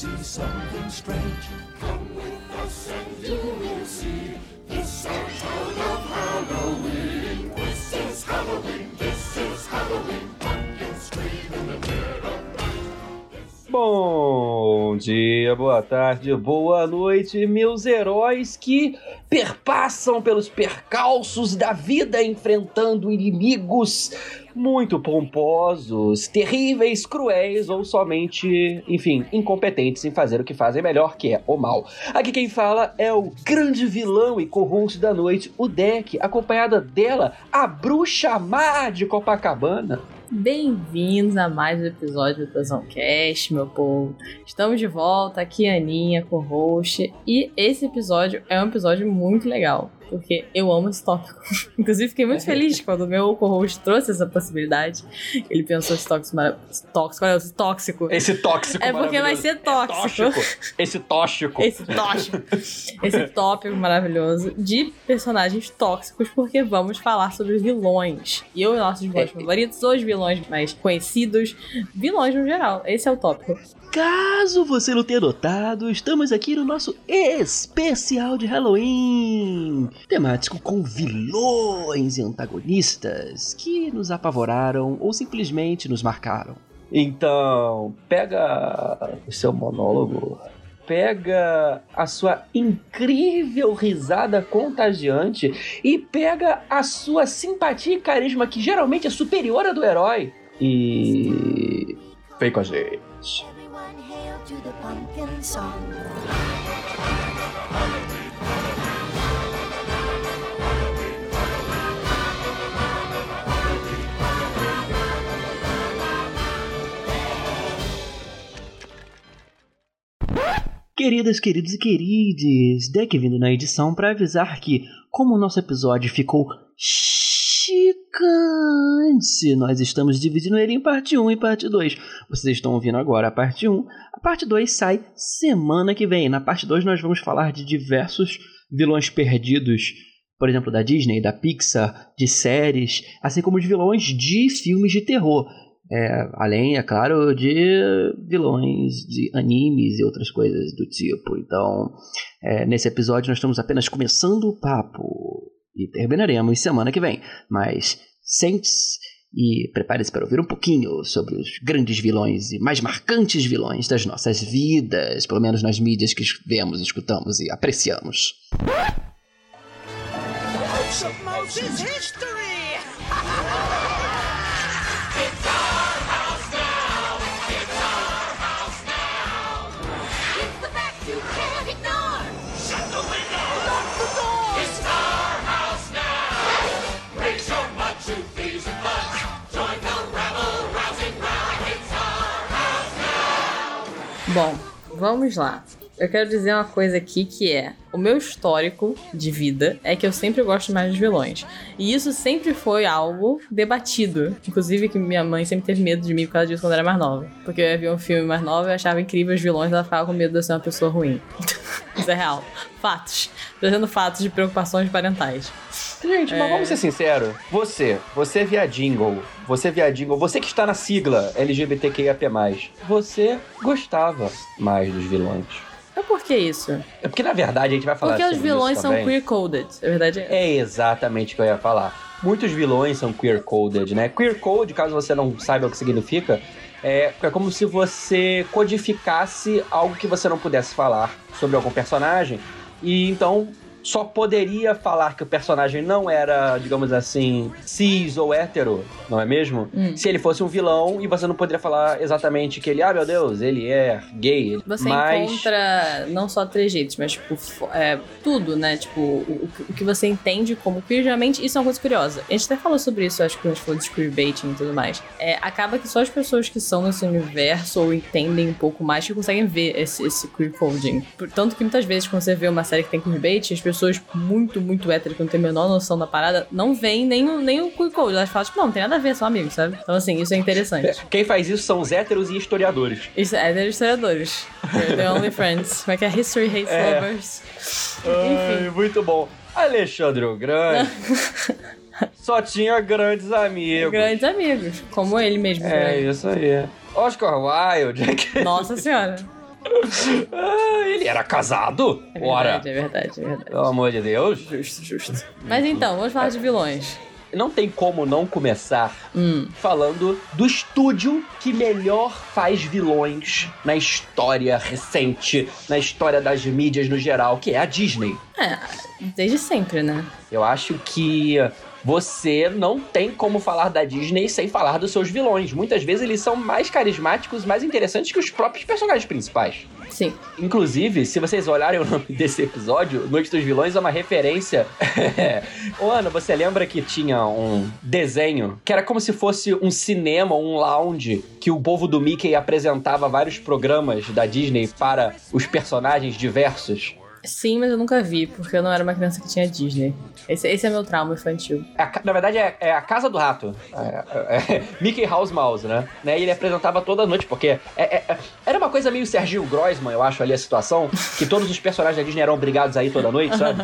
see something strange. Come with us and you will see. This our town of Halloween. This is Halloween. This is Halloween. Pumpkins scream in the dead of night. Bom dia, boa tarde, boa noite, meus heróis que perpassam pelos percalços da vida enfrentando inimigos muito pomposos, terríveis, cruéis ou somente, enfim, incompetentes em fazer o que fazem melhor, que é o mal. Aqui quem fala é o grande vilão e co-host da noite, o Deck, acompanhada dela, a bruxa má de Copacabana. Bem-vindos a mais um episódio do Cast, meu povo. Estamos de volta, aqui a Aninha, co-host, e esse episódio é um episódio muito legal porque eu amo esse tópico. Inclusive, fiquei muito feliz quando o meu co-host trouxe essa possibilidade. Ele pensou esse tóxico maravilhoso. Tóxico, olha, esse tóxico. Esse tóxico É porque vai ser tóxico. É tóxico. Esse tóxico. Esse tóxico. Esse tópico maravilhoso de personagens tóxicos, porque vamos falar sobre vilões. E eu, nossos vilões É. favoritos, os vilões mais conhecidos, vilões no geral. Esse é o tópico. Caso você não tenha notado, estamos aqui no nosso especial de Halloween, temático com vilões e antagonistas que nos apavoraram ou simplesmente nos marcaram. Então, pega o seu monólogo, pega a sua incrível risada contagiante e pega a sua simpatia e carisma que geralmente é superior à do herói e vem com a gente. Everyone hail to the pumpkin song. Queridas, queridos e querides, Deck vindo na edição para avisar que, como o nosso episódio ficou chicante, nós estamos dividindo ele em parte 1 e parte 2. Vocês estão ouvindo agora a parte 1. A parte 2 sai semana que vem. Na parte 2 nós vamos falar de diversos vilões perdidos, por exemplo, da Disney, da Pixar, de séries, assim como de vilões de filmes de terror. É, além, é claro, de vilões de animes e outras coisas do tipo. Então, é, nesse episódio nós estamos apenas começando o papo e terminaremos semana que vem. Mas sente-se e prepare-se para ouvir um pouquinho sobre os grandes vilões e mais marcantes vilões das nossas vidas, pelo menos nas mídias que vemos, escutamos e apreciamos. Moses Bom, vamos lá. Eu quero dizer uma coisa aqui que é: o meu histórico de vida é que eu sempre gosto mais dos vilões. E isso sempre foi algo debatido. Inclusive, que minha mãe sempre teve medo de mim por causa disso quando eu era mais nova. Porque eu ia ver um filme mais novo e eu achava incrível os vilões, ela ficava com medo de eu ser uma pessoa ruim. isso é real. Fatos. Trazendo fatos de preocupações parentais. Gente, mas É. vamos ser sinceros. Você, você via jingle, você via jingle, você que está na sigla LGBTQIAP+, você gostava mais dos vilões. Mas por que isso? É porque, na verdade, a gente vai falar Porque os vilões são queer-coded. A verdade é. É exatamente o que eu ia falar. Muitos vilões são queer-coded, né? Queer-code, caso você não saiba o que significa, é, é como se você codificasse algo que você não pudesse falar sobre algum personagem. E então só poderia falar que o personagem não era, digamos assim, cis ou hétero, não é mesmo? Hum. Se ele fosse um vilão e você não poderia falar exatamente que ele, ah, meu Deus, ele é gay. Você mas... encontra não só trejeitos, mas tipo, é, tudo, né? Tipo, o, o que você entende como queer, geralmente, isso é uma coisa curiosa. A gente até falou sobre isso, acho que quando a gente falou de queerbaiting e tudo mais. É, acaba que só as pessoas que são nesse universo ou entendem um pouco mais que conseguem ver esse, esse queer coding. Tanto que muitas vezes, quando você vê uma série que tem queerbait, as pessoas muito, muito héteras, que não tem a menor noção da parada, não veem nem o, nem o queer code. Elas falam, tipo, não, não tem nada a ver, são amigos, sabe? Então, assim, isso é interessante. Quem faz isso são os héteros e historiadores. Isso é de historiadores. They're the only friends. Como é que é? History hates É. lovers. Ai, muito bom. Alexandre o Grande só tinha grandes amigos. Grandes amigos. Como ele mesmo. É grande. isso aí. Oscar Wilde. Nossa senhora. Ah, ele era casado? É Ora, verdade, é verdade, é verdade. pelo amor de Deus. Justo, justo. Mas então, vamos falar de vilões. Não tem como não começar Hum. falando do estúdio que melhor faz vilões na história recente, na história das mídias no geral, que é a Disney. É, desde sempre, né? Eu acho que você não tem como falar da Disney sem falar dos seus vilões. Muitas vezes eles são mais carismáticos, mais interessantes que os próprios personagens principais. Sim. Inclusive, se vocês olharem o nome desse episódio, Noite dos Vilões é uma referência. Ô, Ana, você lembra que tinha um desenho que era como se fosse um cinema, um lounge, que o povo do Mickey apresentava vários programas da Disney para os personagens diversos? Sim, mas eu nunca vi, porque eu não era uma criança que tinha Disney. Esse, esse é meu trauma infantil. É a na verdade, é, é a Casa do Rato. É- é- é Mickey House Mouse, né? né? E ele apresentava toda noite, porque é- era uma coisa meio Serginho Groisman, eu acho, ali a situação, que todos os personagens da Disney eram obrigados a ir toda noite, sabe?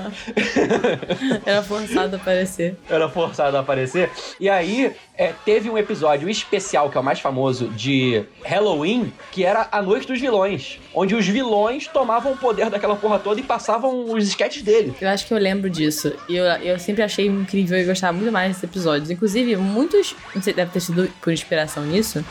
Era forçado a aparecer. era forçado a aparecer. E aí, teve um episódio especial, que é o mais famoso, de Halloween, que era a Noite dos Vilões, onde os vilões tomavam o poder daquela porra toda e passavam os sketches dele. Eu acho que eu lembro disso. E eu, eu sempre achei incrível e gostava muito mais desses episódios. Inclusive, muitos. Não sei, deve ter sido por inspiração nisso.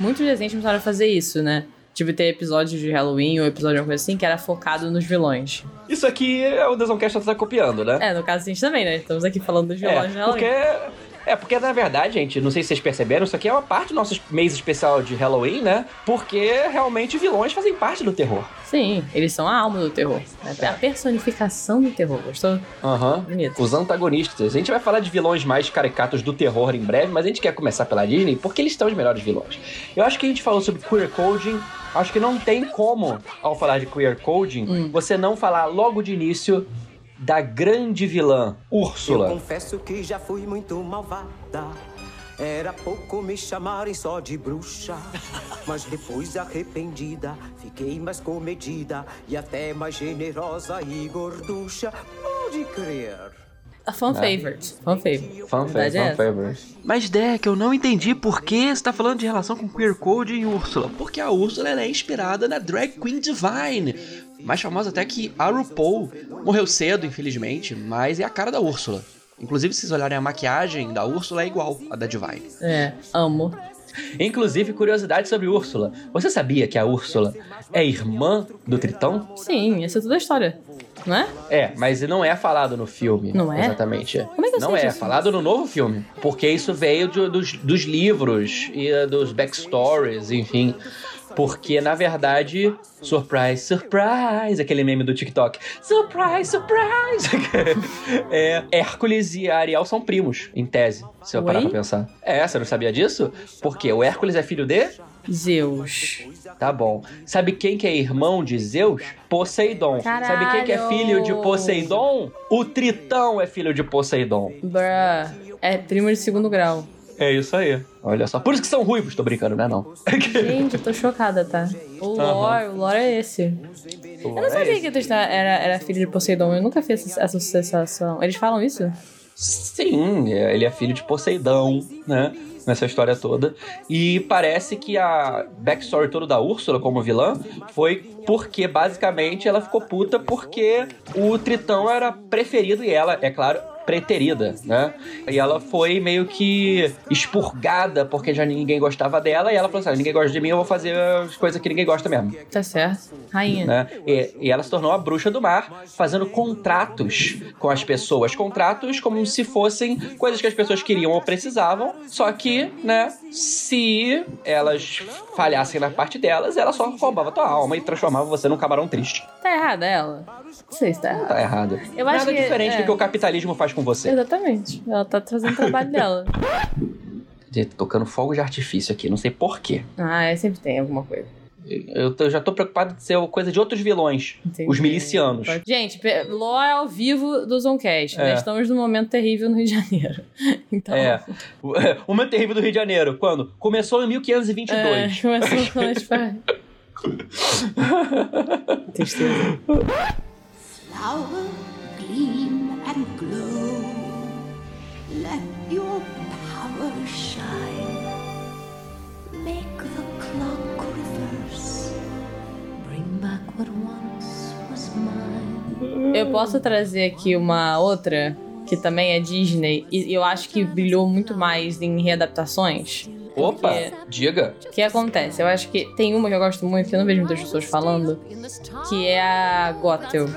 Muitos desenhos começaram a fazer isso, né? Tipo, ter episódios de Halloween ou episódio de alguma coisa assim que era focado nos vilões. Isso aqui é o Desoncast tá copiando, né? É, no caso a gente também, né? Estamos aqui falando dos vilões de É, Halloween. porque... É, porque na verdade, gente, não sei se vocês perceberam, isso aqui é uma parte do nosso mês especial de Halloween, né? Porque realmente vilões fazem parte do terror. Sim, eles são a alma do terror. Né? A personificação do terror. Gostou? Aham. Bonito. Os antagonistas. A gente vai falar de vilões mais caricatos do terror em breve, mas a gente quer começar pela Disney porque eles são os melhores vilões. Eu acho que a gente falou sobre queer coding. Acho que não tem como, ao falar de queer coding, Hum. você não falar logo de início da grande vilã, Eu Úrsula. confesso que já fui muito malvada. Era pouco me chamarem só de bruxa. Mas depois arrependida, fiquei mais comedida e até mais generosa e gorducha. Pode crer. A fan favorite. Fan favorite. Fan, verdade é essa. favorite. Mas, Deck, eu não entendi por que você tá falando de relação com Queer Code e Úrsula. Porque a Úrsula ela é inspirada na drag queen Divine. Mais famosa até que a RuPaul. Morreu cedo, infelizmente, mas é a cara da Úrsula. Inclusive, se vocês olharem a maquiagem da Úrsula é igual a da Divine. É, amo. Inclusive, curiosidade sobre Úrsula. Você sabia que a Úrsula é irmã do Tritão? Sim, essa é toda a história. Não é? É, mas não é falado no filme. Não é? Exatamente. Como é que eu Não sei é, disso? falado no novo filme. Porque isso veio de- dos, dos livros e eh, dos backstories, enfim. Porque, na verdade, surprise, surprise, aquele meme do TikTok. Surprise, surprise! é, Hércules e Ariel são primos, em tese, se eu parar Oi? pra pensar. É, você não sabia disso? Porque o Hércules é filho de Zeus. Tá bom. Sabe quem que é irmão de Zeus? Poseidon. Sabe quem que é filho de Poseidon? O Tritão é filho de Poseidon. Bruh. É primo de segundo grau. É isso aí. Olha só. Por isso que são ruivos, tô brincando, né não? Gente, eu tô chocada, tá? O lore, o lore é esse. Eu não sabia que o Tristan era, era filho de Poseidon. Eu nunca fiz essa essa associação. Eles falam isso? Sim, é, ele é filho de Poseidon, né? Nessa história toda. E parece que a backstory toda da Úrsula como vilã foi porque, basicamente, ela ficou puta porque o Tritão era preferido e ela, é claro, preterida, né? E ela foi meio que expurgada porque já ninguém gostava dela e ela falou assim: "Ah, ninguém gosta de mim, eu vou fazer as coisas que ninguém gosta mesmo Tá certo. Rainha. né? E, e ela se tornou a bruxa do mar, fazendo contratos com as pessoas. Contratos como se fossem coisas que as pessoas queriam ou precisavam, só que, né, se elas falhassem na parte delas, ela só roubava tua alma e transformava você num camarão triste. Tá errada ela? Não sei se tá errada. Tá errado. Eu acho Nada que- diferente é. do que o capitalismo faz com você. Exatamente. Ela tá trazendo o trabalho dela. Tocando fogo de artifício aqui, não sei porquê. Ah, é, sempre tem alguma coisa. Eu, tô- eu já tô preocupado de ser coisa de outros vilões. Entendi. Os milicianos. Gente, pe- lore ao vivo do Zoncast, né? É. Estamos num momento terrível no Rio de Janeiro. Então. É. O o momento terrível do Rio de Janeiro. Quando? Começou em 1522. É, começou quando a gente. Tristeza. Flower, Let your power shine. Make the clock reverse. Bring back what once was mine. Eu posso trazer aqui uma outra que também é Disney e eu acho que brilhou muito mais em readaptações. Opa, porque, diga. O que acontece? Eu acho que tem uma que eu gosto muito, que eu não vejo muitas pessoas falando, que é a Gothel.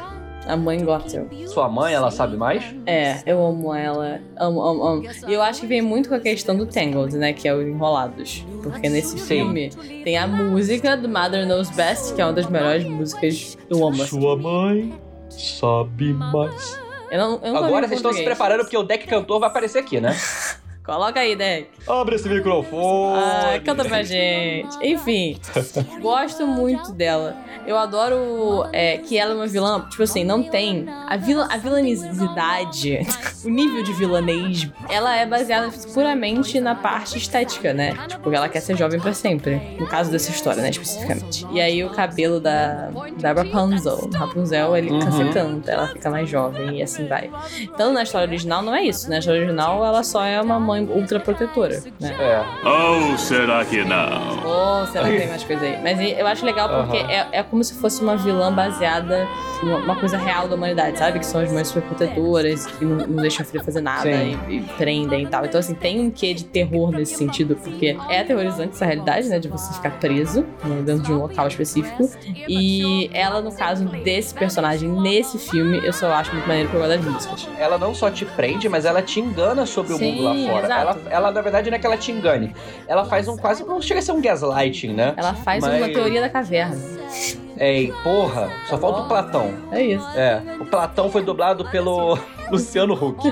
A mãe Gothel. Sua mãe, ela sabe mais? É, eu amo ela. Amo, amo, amo. E eu acho que vem muito com a questão do Tangled, né? Que é o Enrolados. Porque nesse Sim. filme tem a música do Mother Knows Best, que é uma das melhores músicas. Amo. assim. Sua mãe sabe mais. Eu não, eu vi Agora vocês estão se preparando porque o deck cantor vai aparecer aqui, né? Coloca aí, Deck. Abre esse microfone. Ah, canta pra gente. Enfim, gosto muito dela. Eu adoro é, que ela é uma vilã. Tipo assim, não tem. A, vila, a vilanicidade, o nível de vilanesmo, ela é baseada puramente na parte estética, né? Tipo, ela quer ser jovem pra sempre. No caso dessa história, né? Especificamente. E aí o cabelo da, da Rapunzel. Rapunzel, ele Uhum. canta, ela fica mais jovem e assim vai. Então, na história original, não é isso. Na história original, ela só é uma mãe ultra protetora, né? É. Ou será que não? Ou será que tem mais coisa aí? Mas eu acho legal porque é, é como se fosse uma vilã baseada em uma coisa real da humanidade, sabe? Que são as mães superprotetoras, que não, não deixam a filha fazer nada e, e prendem e tal. Então, assim, tem um quê de terror nesse sentido, porque é aterrorizante essa realidade, né? De você ficar preso né, dentro de um local específico. E ela, no caso desse personagem, nesse filme, eu só acho muito maneiro por causa das músicas. Ela não só te prende, mas ela te engana sobre o Sim, mundo lá fora. Ela, ela, na verdade, não é que ela te engane. Ela faz um quase. Não chega a ser um gaslighting, né? Ela faz Mas- uma teoria da caverna. Ei, porra, só falta o Platão. É isso. É, o Platão foi dublado pelo Luciano Huck.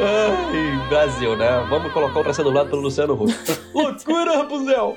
Ai, Brasil, né? Vamos colocar o pra ser dublado pelo Luciano Huck. Loucura, Rapunzel!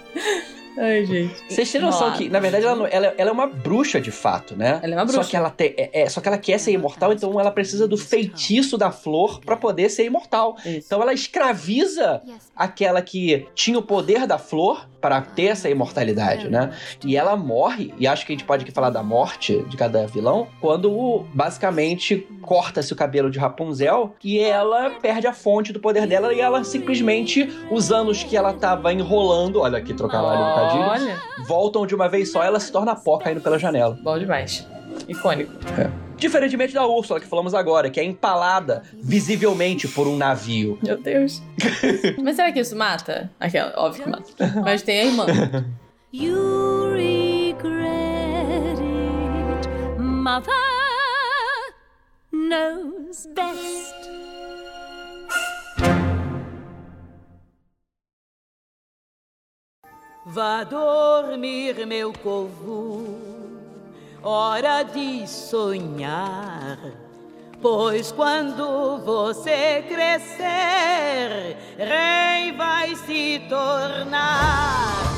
Ai, gente. Vocês têm noção que, na verdade, ela, ela- ela é uma bruxa de fato, né? Ela é uma Só bruxa. que ela, tem, é, é- só que ela quer ser imortal, então ela precisa do feitiço da flor pra poder ser imortal. Isso. Então ela escraviza aquela que tinha o poder da flor para ter essa imortalidade, né? E ela morre, e acho que a gente pode aqui falar da morte de cada vilão, quando basicamente corta-se o cabelo de Rapunzel e ela perde a fonte do poder dela e ela simplesmente, os anos que ela tava enrolando, olha aqui, trocar ali Olha, voltam de uma vez só, ela se torna pó caindo pela janela. bom demais. Icônico. Diferentemente da Úrsula que falamos agora, que é empalada visivelmente por um navio. Meu Deus. Mas será que isso mata? Aquela, óbvio que mata. Mas tem a irmã. You regret it. Mother knows best. Vá dormir, meu povo, hora de sonhar. Pois quando você crescer, rei vai se tornar.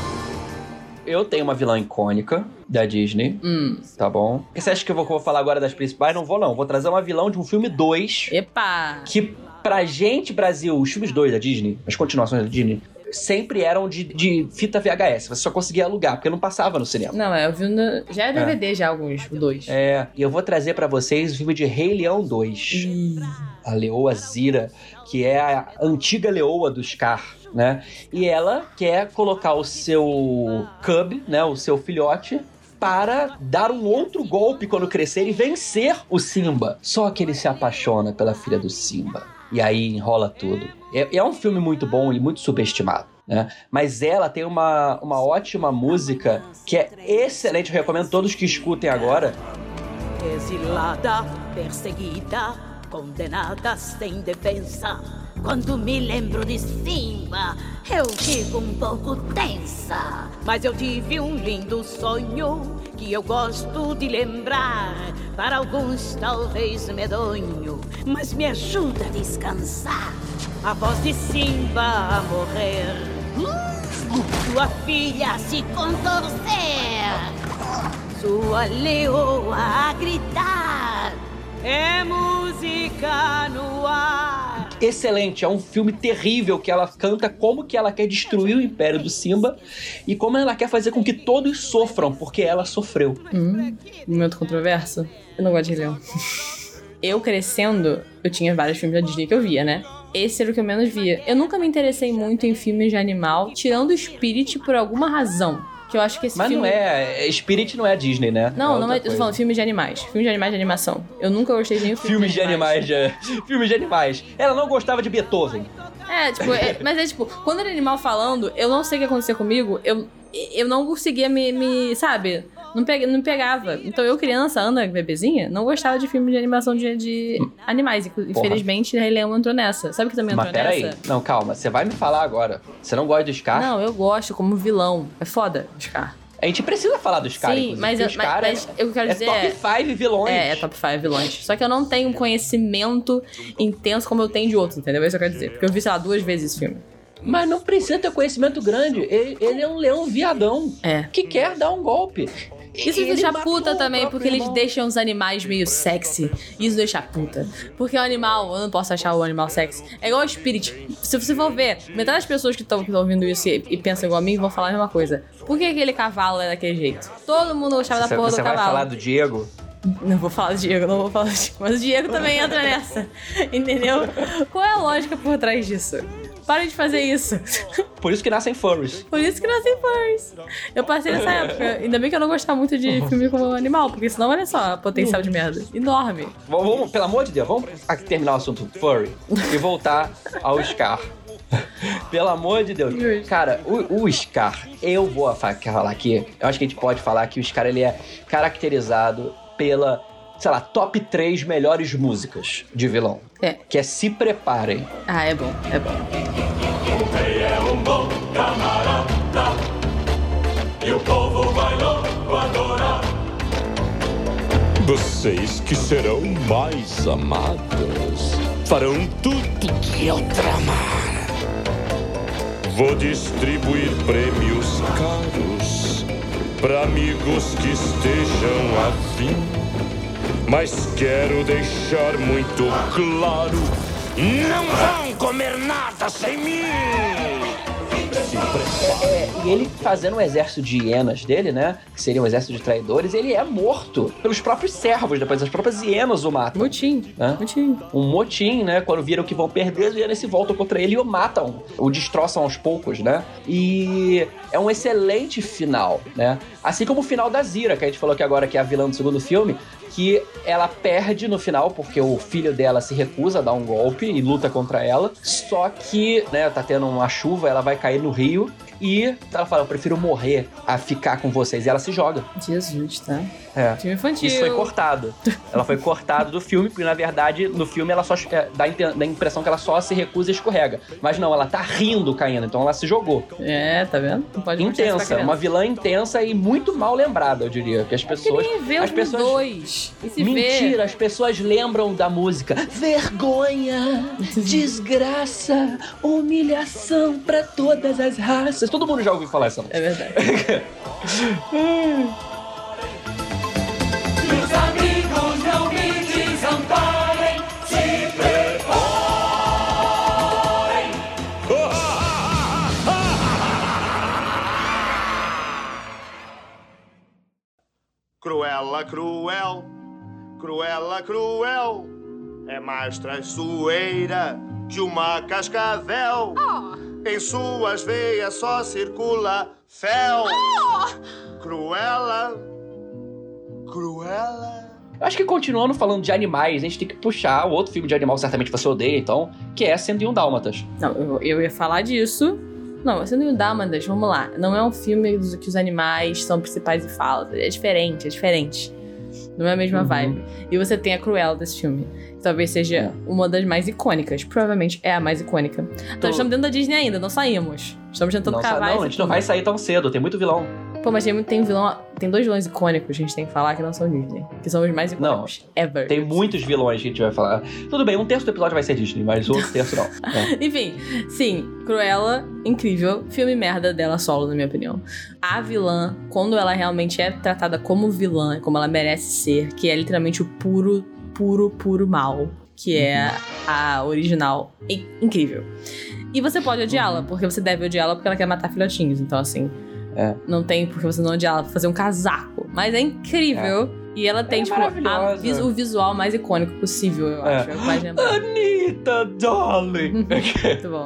Eu tenho uma vilã icônica da Disney, Hum. tá bom? Você acha que eu vou, vou falar agora das principais? Não vou, não. Vou trazer uma vilão de um filme 2, Epa! que pra gente, Brasil, os filmes 2 da Disney, as continuações da Disney, sempre eram de, de fita VHS. Você só conseguia alugar, porque não passava no cinema. Não, é, eu vi no... Já é DVD já alguns, dois. É, e eu vou trazer pra vocês o filme de Rei Leão 2. Ih, a leoa Zira, que é a antiga leoa do Scar, né? E ela quer colocar o seu cub, né, o seu filhote, para dar um outro golpe quando crescer e vencer o Simba. Só que ele se apaixona pela filha do Simba. E aí enrola tudo. É, é um filme muito bom e muito subestimado. Né? Mas ela tem uma, uma ótima música que é excelente. Eu recomendo todos que escutem agora. Exilada, perseguida, condenada sem defesa. Quando me lembro de Simba, eu fico um pouco tensa. Mas eu tive um lindo sonho que eu gosto de lembrar. Para alguns, talvez medonho, mas me ajuda a Descansar. A voz de Simba a morrer. Sua filha Se contorcer, Sua leoa a gritar. é música no ar. Excelente. É um filme terrível que ela canta como que ela quer destruir o império do Simba e como ela quer fazer com que todos sofram, porque ela sofreu. hum, momento controverso. Eu não gosto de Leão. Eu crescendo, eu tinha vários filmes da Disney que eu via, né? Esse era o que eu menos via. Eu nunca me interessei muito em filmes de animal, tirando o Spirit por alguma razão. Que eu acho que esse Mas filme... não é. Spirit não é Disney, né? Não, não outra é. Eu tô coisa. falando filmes de animais. Filmes de animais de animação. Eu nunca gostei de nenhum filme Filmes de animais, de... filmes de animais. Ela não gostava de Beethoven. É, tipo, é- mas é tipo, quando era animal falando, eu não sei o que acontecia comigo, eu, eu não conseguia me, me sabe? Não, pega, não pegava. Então eu, criança, Ana, bebezinha, não gostava de filme de animação de, de animais. Infelizmente, Rei Leão entrou nessa. Sabe que também Mas entrou peraí. nessa? Não, calma. Você vai me falar agora. Você não gosta do Scar? Não, eu gosto como vilão. É foda, Scar. A gente precisa falar do Scar, Sim, inclusive, mas, porque eu, o Scar mas, mas é, eu quero é dizer. top é- 5 vilões. É, é top 5 vilões. Só que eu não tenho um conhecimento intenso como eu tenho de outros, entendeu? É isso que eu quero dizer. Porque eu vi, sei lá, duas vezes esse filme. Mas não precisa ter conhecimento grande. Ele, ele é um leão viadão. É. Que quer dar um golpe. Isso me deixa puta também, porque eles irmão. deixam os animais meio sexy. Isso deixa puta. Porque o animal, eu não posso achar o animal sexy. É igual o Spirit. Se você for ver, metade das pessoas que estão ouvindo isso e, e pensam igual a mim vão falar a mesma coisa. Por que aquele cavalo é daquele jeito? Todo mundo gostava da Você, porra você do vai cavalo. falar do Diego? Não vou falar do Diego, não vou falar do Diego. Mas o Diego também entra nessa. Entendeu? Qual é a lógica por trás disso? Para de fazer isso. Por isso que nascem furries. Por isso que nasci fãs. Eu passei nessa época. Ainda bem que eu não gostava muito de filme como animal, porque senão, olha só, potencial de merda. Enorme. Vamos, vamos- pelo amor de Deus, vamos terminar o assunto furry e voltar ao Scar. Pelo amor de Deus. Cara, o, o Scar, eu vou fa- falar aqui. Eu acho que a gente pode falar que o Scar ele é caracterizado pela, sei lá, top 3 melhores músicas de vilão. É. Que é Se Preparem. Ah, é bom, é bom. é um bom camarada e o povo vai logo adorar. Vocês que serão mais amadas farão tudo que eu tramar. Vou distribuir prêmios caros para amigos que estejam afim. Mas quero deixar muito claro: não vão comer nada sem mim! É, e ele fazendo um exército de hienas dele, né? Que seria um exército de traidores, ele é morto pelos próprios servos, depois as próprias hienas o matam. Motim. Né? Motim. Um motim, né? Quando viram que vão perder, as hienas se voltam contra ele e o matam. O destroçam aos poucos, né? E é um excelente final, né? Assim como o final da Zira, que a gente falou que agora que é a vilã do segundo filme, que ela perde no final porque o filho dela se recusa a dar um golpe e luta contra ela. Só que, né, tá tendo uma chuva, ela vai cair no rio e ela fala: Eu prefiro morrer a ficar com vocês. E ela se joga. Jesus, tá? É. Filme infantil. Isso foi cortado. Ela foi cortada do filme, porque na verdade, no filme ela só é, dá, a impressão que ela só se recusa e escorrega. Mas não, ela tá rindo caindo, então ela se jogou. É, tá vendo? Não pode Intensa, uma vilã intensa e muito mal lembrada, eu diria. Que as pessoas. Queria ver as pessoas dois. Mentira, vê. as pessoas lembram da música. Vergonha, desgraça, humilhação pra todas as raças. Todo mundo já ouviu falar essa música. É verdade. Cruela, cruel, cruela, cruel, é mais traiçoeira que uma cascavel. Em suas veias só circula fel. Cruela, cruela. Eu Acho que continuando falando de animais, a gente tem que puxar o outro filme de animal, certamente você odeia, então, que é 101 Dálmatas. Não, eu, eu ia falar disso. Não, sendo o Dálmatas, vamos lá. Não é um filme dos que os animais são principais e falam. É diferente, é diferente. Não é a mesma Uhum. vibe. E você tem a Cruella desse filme. Que talvez seja uma das mais icônicas. Provavelmente é a mais icônica. Nós estamos dentro da Disney ainda, não saímos. Estamos tentando Não, cavar não, a gente não vai sair tão cedo, tem muito vilão. Pô, mas tem, tem vilão. Tem dois vilões icônicos que a gente tem que falar que não são Disney. Que são os mais icônicos ever. Tem muitos vilões que a gente vai falar. Tudo bem, um terço do episódio vai ser Disney, mas outro terço não. É. Enfim, sim, Cruella, incrível. Filme merda dela solo, na minha opinião. A vilã, quando ela realmente é tratada como vilã, como ela merece ser, que é literalmente o puro, puro, puro mal, que é a original. In- incrível. E você pode odiá-la, porque você deve odiá-la porque ela quer matar filhotinhos. Então, assim, É. não tem porque você não odiá-la pra fazer um casaco. Mas é incrível. E ela tem, é tipo, a o visual mais icônico possível, eu É. acho. É lembrado. Anitta, darling. Muito bom.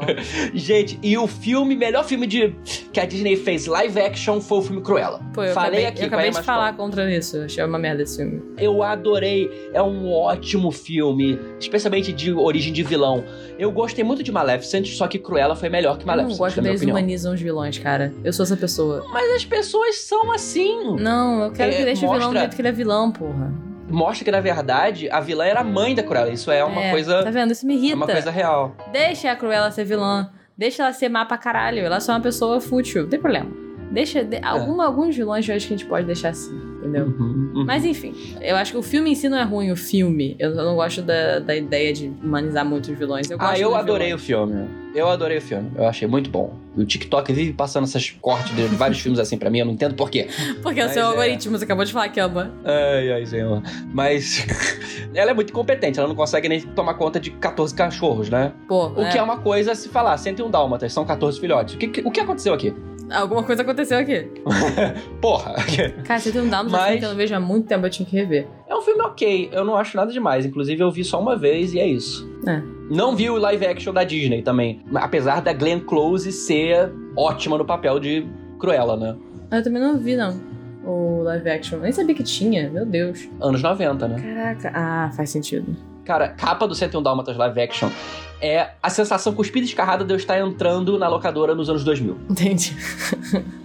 Gente, e o filme, melhor filme de que a Disney fez live action foi o filme Cruella. Pô, eu Falei acabei, aqui, eu acabei de falar contra isso. Eu achei uma merda esse filme. Eu adorei, é um ótimo filme, especialmente de origem de vilão. Eu gostei muito de Maleficent, só que Cruella foi melhor que Eu não Maleficent, gosto que eles humanizam os vilões, cara. Eu sou essa pessoa. Mas as pessoas são assim. Não, eu quero É, que deixe o vilão do mostra- jeito que ele é vilão, porra. Mostra que, na verdade, a vilã era a mãe da Cruella. Isso é uma É, coisa. Tá vendo? Isso me irrita. É uma coisa real. Deixa a Cruella ser vilã. Deixa ela ser má pra caralho. Ela é só uma pessoa fútil. Não tem problema. Deixa. de- alguma- Alguns vilões eu acho que a gente pode deixar assim, entendeu? Uhum, uhum. Mas enfim, eu acho que o filme em si não é ruim, o filme. Eu, não gosto da, da ideia de humanizar muito os vilões. Eu Ah, eu adorei vilões. o filme. Eu adorei o filme. Eu achei muito bom. E o TikTok vive passando essas cortes de vários filmes assim pra mim. Eu não entendo por quê. Porque é o Mas seu é. algoritmo, você acabou de falar que ama. Ai, ai, senhor. Mas ela é muito competente. Ela não consegue nem tomar conta de 14 cachorros, né? Pô, O que é uma coisa se falar. 101 dálmatas, são 14 filhotes. O que, que- o que aconteceu aqui? Alguma coisa aconteceu aqui. Porra. Cara, você tem um dado Mas- que eu não vejo há muito tempo, eu tinha que rever. É um filme ok. Eu não acho nada demais. Inclusive, eu vi só uma vez e é isso. É. Não vi o live action da Disney também. Apesar da Glenn Close ser ótima no papel de Cruella, né? Eu também não vi, não. O live action. Nem sabia que tinha, meu Deus. Anos 90, né? Caraca. Ah, faz sentido. Cara, capa do 101 Dálmatas live action é a sensação cuspida e escarrada de eu estar entrando na locadora nos anos 2000. Entendi.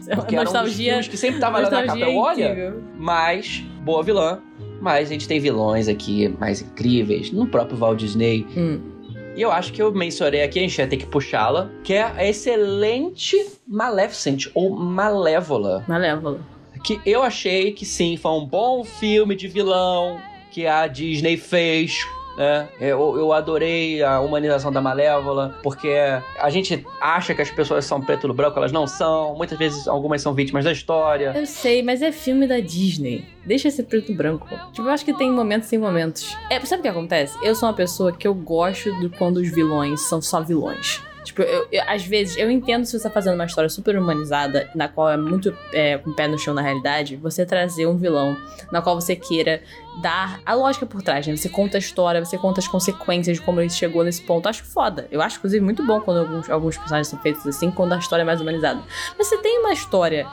É Porque nostalgia. filmes que sempre tava lá na capa. Olha, mas boa vilã. Mas a gente tem vilões aqui mais incríveis, no próprio Walt Disney. Hum. E eu acho que eu mencionei aqui, a gente vai ter que puxá-la, que é a excelente Maleficent, ou Malévola. Malévola. Que eu achei que sim, foi um bom filme de vilão que a Disney fez. Né? Eu, eu adorei a humanização da Malévola, porque a gente acha que as pessoas são preto no branco, elas não são. Muitas vezes algumas são vítimas da história. Eu sei, mas é filme da Disney. Deixa ser preto branco. Tipo, eu acho que tem momentos sem momentos. É, sabe o que acontece? Eu sou uma pessoa que eu gosto de quando os vilões são só vilões. Tipo, eu, eu- às vezes, eu entendo se você tá fazendo uma história super humanizada, na qual é muito é, com o pé no chão na realidade, você trazer um vilão na qual você queira dar a lógica por trás, né? Você conta a história, você conta as consequências de como ele chegou nesse ponto. Acho foda. Eu acho, inclusive, muito bom quando alguns, alguns personagens são feitos assim, quando a história é mais humanizada. Mas você tem uma história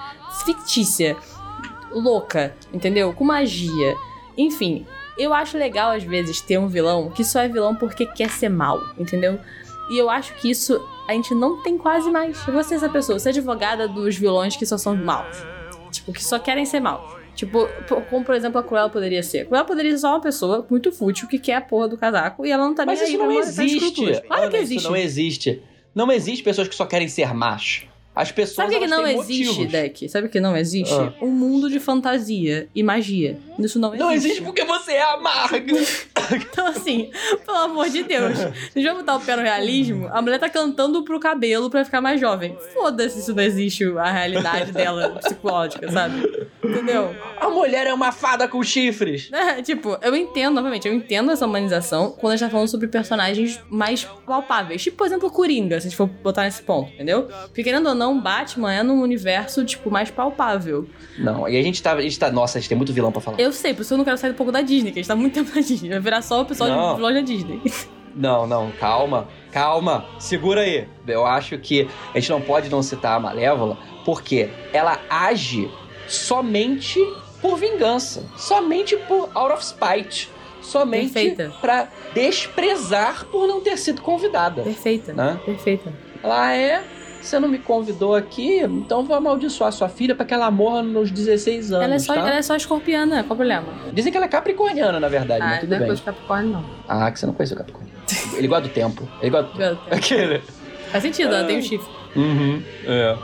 fictícia, louca, entendeu? Com magia. Enfim, eu acho legal às vezes ter um vilão que só é vilão porque quer ser mal, entendeu? E eu acho que isso a gente não tem quase mais. Você essa pessoa, você é advogada dos vilões que só são maus. Tipo, que só querem ser mal. Tipo, como por exemplo a Cruella poderia ser. A Cruella poderia ser só uma pessoa muito fútil que quer a porra do casaco e ela não tá Mas nem isso aí não existe. escrúpulos. Claro que existe. Isso não existe. Não existe pessoas que só querem ser más. As pessoas Sabe o que, não existe, motivos. Deck? Sabe o que não existe? Ah. Um mundo de fantasia e magia. Isso não existe. Não existe porque você é amarga. Então, assim, pelo amor de Deus. Se a gente vai botar o pé no realismo, a mulher tá cantando pro cabelo pra ficar mais jovem. Foda-se se não existe a realidade dela psicológica, sabe? Entendeu? A mulher é uma fada com chifres. É, tipo, eu entendo, novamente, eu entendo essa humanização quando a gente tá falando sobre personagens mais palpáveis. Tipo, por exemplo, o Coringa, se a gente for botar nesse ponto, entendeu? Porque querendo ou não, Batman é num universo, tipo, mais palpável. Não, e a gente tá, a gente tá. Nossa, a gente tem muito vilão pra falar. Eu sei, por isso eu não quero sair um pouco da Disney, que a gente tá muito tempo na Disney. Vai virar só o pessoal Não. de da Disney. Não, não, calma, calma, segura aí. Eu acho que a gente não pode não citar a Malévola, porque ela age somente por vingança, somente por out of spite, somente pra desprezar por não ter sido convidada. Perfeita. Né? Perfeita. Ela é. Você não me convidou aqui, então vou amaldiçoar sua filha pra que ela morra nos 16 anos. Ela é, só, tá? ela é só escorpiana, qual o problema? Dizem que ela é capricorniana, na verdade, Ah, mas tudo não é bem. coisa de Capricórnio, não. Ah, que você não conheceu o Capricórnio. Ele gosta do tempo. Ele gosta do tempo. Aquele. Faz sentido, ela tem um chifre. Uhum, é.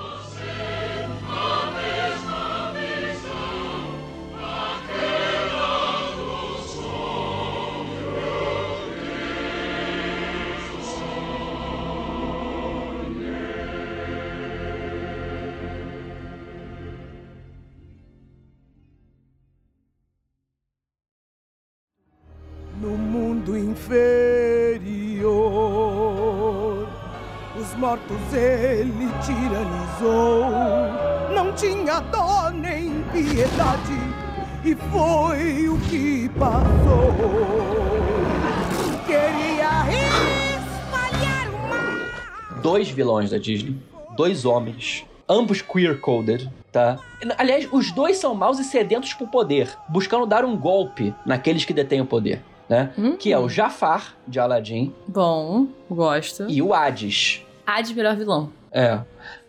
Vilões da Disney, dois homens, ambos queer-coded, tá? Aliás, os dois são maus e sedentos por poder, buscando dar um golpe naqueles que detêm o poder, né? Que é o Jafar, de Aladdin, Bom, gosto. e o Hades. Hades, melhor vilão. É.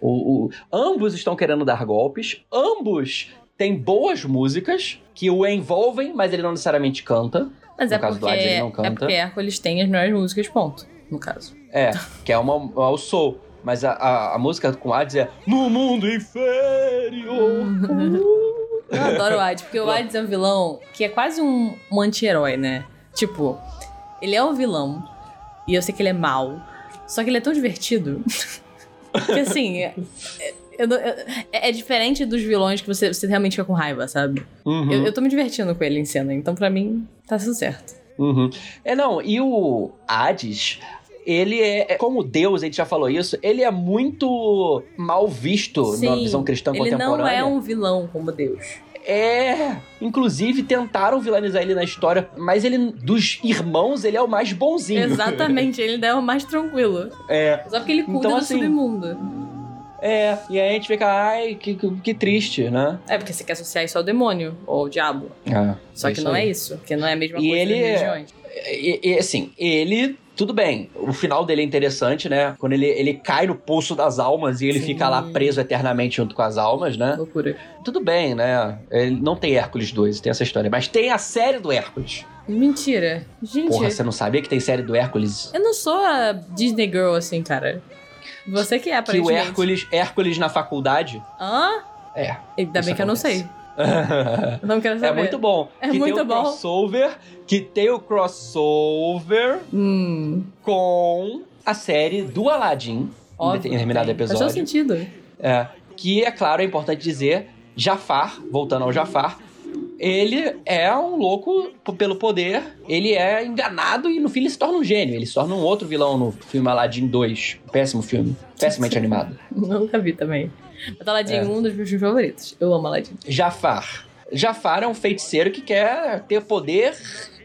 O, o- ambos estão querendo dar golpes, ambos têm boas músicas que o envolvem, mas ele não necessariamente canta. Mas no é caso porque, do Hades, ele não é canta. porque Hércules tem as melhores músicas, ponto. No caso. É, que é uma, é o Soul. Mas a, a, a música com Hades é No Mundo Inferior. Eu adoro o Hades, porque o Hades é um vilão que é quase um, um anti-herói, né? Tipo, ele é um vilão, e eu sei que ele é mau, só que ele é tão divertido. que assim, é, é- eu eu- é- é diferente dos vilões que você, você realmente fica com raiva, sabe? Uhum. Eu, eu tô me divertindo com ele em cena, então pra mim tá tudo certo. Uhum. É, não, e o Hades, ele é, é- como Deus, a gente já falou isso, ele é muito mal visto na visão cristã ele não contemporânea. é um vilão como Deus. É, inclusive tentaram vilanizar ele na história, mas ele, dos irmãos, ele é o mais bonzinho. Exatamente, ele é o mais tranquilo. É. Só porque ele cuida Então, do assim, submundo. É, e aí a gente fica, ai, que, que, que triste, né? É, porque você quer associar isso ao demônio, ou ao diabo. É, Só que não aí. é isso, porque não é a mesma E coisa ele é- religiões. E, e, assim, ele. Tudo bem, o final dele é interessante, né? Quando ele, ele cai no poço das almas e ele Sim. fica lá preso eternamente junto com as almas, né? Loucura. Tudo bem, né? Ele não tem Hércules 2, tem essa história. Mas tem a série do Hércules. Mentira. Gente, Porra, você não sabia que tem série do Hércules? eu não sou a Disney Girl assim, cara. Você que é, Que o aparentemente. Hércules, Hércules na faculdade. Hã? É. Ainda bem que eu não sei. Não quero É saber. muito bom. É que tem muito o bom. crossover, que tem o crossover Hum. com a série do Aladdin Óbvio em determinado tem. Faz episódio. todo sentido. É, que é claro, é importante dizer, Jafar, voltando ao Jafar, ele é um louco pelo poder, ele é enganado e no fim ele se torna um gênio. Ele se torna um outro vilão no filme Aladdin 2. Péssimo filme, pessimamente animado. Nunca vi também. Mas Aladdin É. é um dos meus filmes favoritos. Eu amo Aladdin. Jafar. Jafar é um feiticeiro que quer ter poder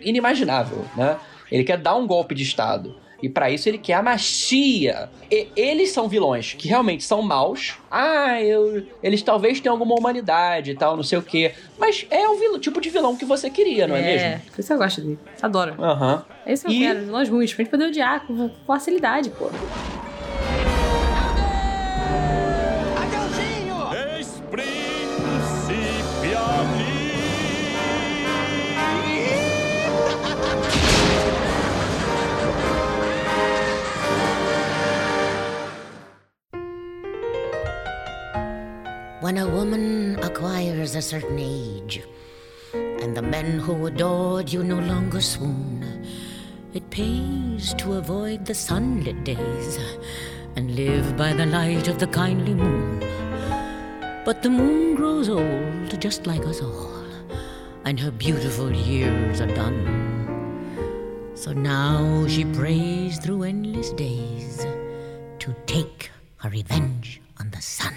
inimaginável, né? Ele quer dar um golpe de estado. E pra isso ele quer a machia. E eles são vilões que realmente são maus. Ah, eu, eles talvez tenham alguma humanidade e tal, não sei o quê. Mas é o vil- tipo de vilão que você queria, não é, mesmo? Por isso eu gosto dele. Adoro. Aham. É isso que E- eu quero, vilões ruins, pra gente poder odiar com facilidade, pô. Certain age, and the men who adored you no longer swoon, it pays to avoid the sunlit days and live by the light of the kindly moon. But the moon grows old just like us all, and her beautiful years are done. So now she prays through endless days to take her revenge on the sun.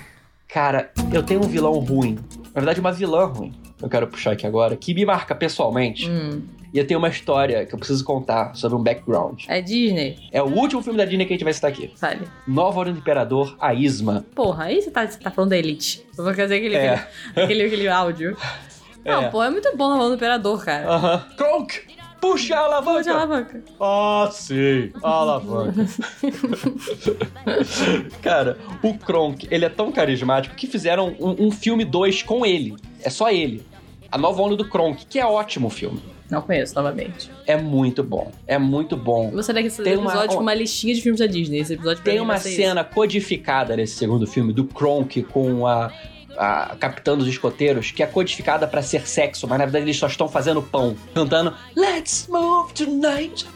Cara, eu tenho um vilão ruim. Na verdade, uma vilã ruim. Eu quero puxar aqui agora, que me marca pessoalmente. Hum. E eu tenho uma história que eu preciso contar sobre um background. É Disney? É o último filme da Disney que a gente vai citar aqui. Fale. Nova Ordem do Imperador, a Isma. Porra, aí você tá, você tá falando da Elite. Eu vou fazer aquele, É. aquele, aquele áudio. Não, É. pô, é muito bom na mão do Imperador, cara. Aham. Kronk! Puxa a alavanca! Puxa a alavanca. Ah, sim, a alavanca. Cara, o Kronk, ele é tão carismático que fizeram um, um filme 2 com ele. É só ele. A nova onda do Kronk, que é ótimo o filme. Não conheço, novamente. É muito bom. É muito bom. Gostaria que esse Tem uma- episódio com uma listinha de filmes da Disney. Esse episódio Tem uma cena codificada nesse segundo filme do Kronk com a, a capitã dos escoteiros, que é codificada pra ser sexo, mas na verdade eles só estão fazendo pão, cantando Let's move tonight.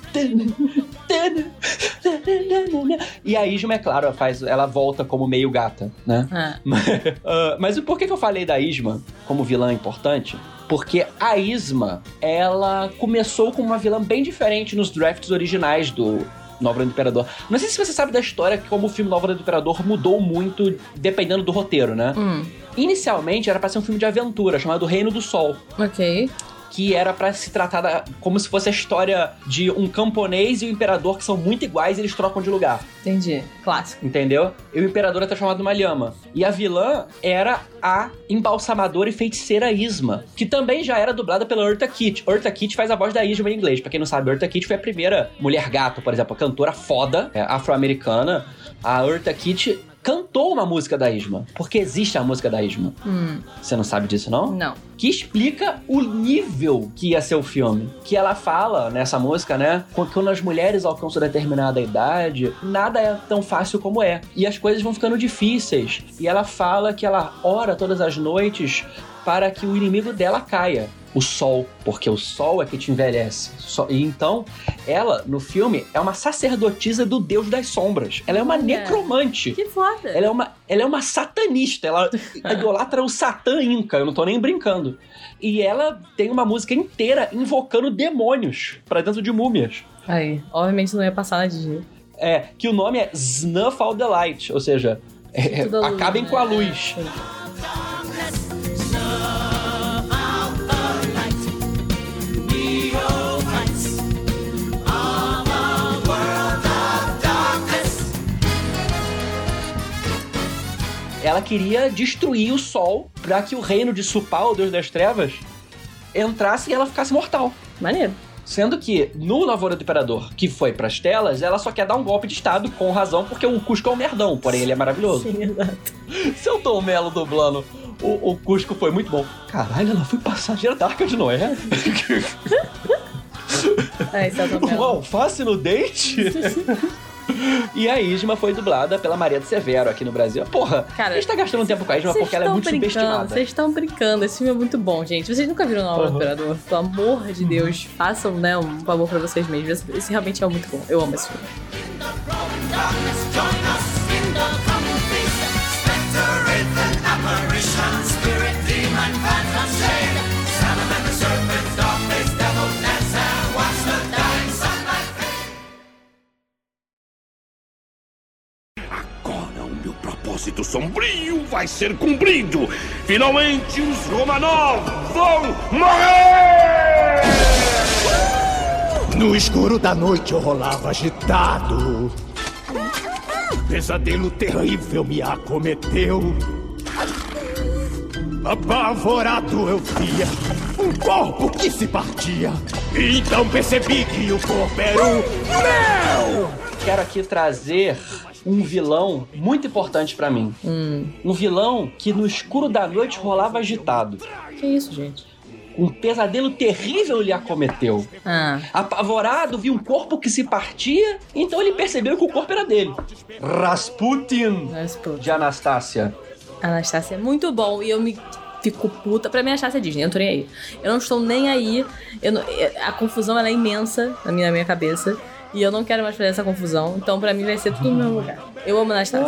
E a Isma, é claro, ela faz, ela volta como meio gata, né? Ah. Ah, mas o porquê que eu falei da Isma como vilã importante? Porque a Isma, ela começou com uma vilã bem diferente nos drafts originais do Nova Ordem do Imperador. Não sei se você sabe da história que como o filme Nova Ordem do Imperador mudou muito dependendo do roteiro, né? Hum. Inicialmente era pra ser um filme de aventura chamado Reino do Sol. Ok. Que era pra se tratar da- como se fosse a história de um camponês e o imperador que são muito iguais e eles trocam de lugar. Entendi. Clássico. Entendeu? E o imperador é transformado numa lhama. E a vilã era a embalsamadora e feiticeira Isma, que também já era dublada pela Eartha Kitt. Eartha Kitt faz a voz da Isma em inglês. Pra quem não sabe, Eartha Kitt foi a primeira mulher gato, por exemplo, a cantora foda, é, afro-americana. A Eartha Kitt cantou uma música da Isma, porque existe a música da Isma. Hum, Você não sabe disso, não? não. que explica o nível que ia ser o filme. Que ela fala nessa música, né? Quando as mulheres alcançam determinada idade, nada é tão fácil como é. E as coisas vão ficando difíceis. E ela fala que ela ora todas as noites para que o inimigo dela caia. O sol, porque o sol é que te envelhece. E então, ela, no filme, é uma sacerdotisa do deus das sombras. Ela é uma Olha. necromante. Que foda. Ela é uma, ela é uma satanista, ela idolatra o Satã Inca, eu não tô nem brincando. E ela tem uma música inteira invocando demônios pra dentro de múmias. Aí, obviamente não ia passar na Disney. É, que o nome é Snuff Out the Light, ou seja, é, luz, acabem né? com a luz. Sim. Ela queria destruir o sol pra que o reino de Supal, o deus das trevas, entrasse e ela ficasse mortal. Maneiro. Sendo que no Lavoura do Imperador, que foi pras telas, ela só quer dar um golpe de estado com razão, porque o Cusco é um merdão, porém ele é maravilhoso. Sim, exato. Seu Tom Mello dublando o, o Cusco foi muito bom. Caralho, ela foi passageira da Arca de Noé? Aí, Celton um Mello. alface no dente? E a Isma foi dublada pela Maria de Severo aqui no Brasil. Porra, Cara, a gente tá gastando tempo com a Isma Vocês porque ela é estão muito brincando, subestimada. vocês estão brincando. Esse filme é muito bom, gente. Vocês nunca viram o Nova Uhum. Imperador? Pelo amor de Deus, façam, né, um favor pra vocês mesmos. Esse, realmente é muito bom. Eu amo esse filme. Agora propósito sombrio vai ser cumprido. Finalmente os Romanov vão morrer! No escuro da noite eu rolava agitado. Pesadelo terrível me acometeu. Apavorado eu via um corpo que se partia. Então percebi que o corpo era um meu! Quero aqui trazer um vilão muito importante pra mim. Um vilão que no escuro da noite rolava agitado. Que isso, gente? Um pesadelo terrível lhe acometeu. Ah, Apavorado, viu um corpo que se partia, então ele percebeu que o corpo era dele. Rasputin, pô. de Anastácia. Anastácia é muito bom e eu me fico puta. Pra mim, Anastácia é Disney, eu não tô nem aí. Eu não estou nem aí. Não- a confusão é imensa na minha, na minha cabeça. E eu não quero mais fazer essa confusão. Então, pra mim, vai ser tudo no mesmo lugar. Eu amo Anastácia.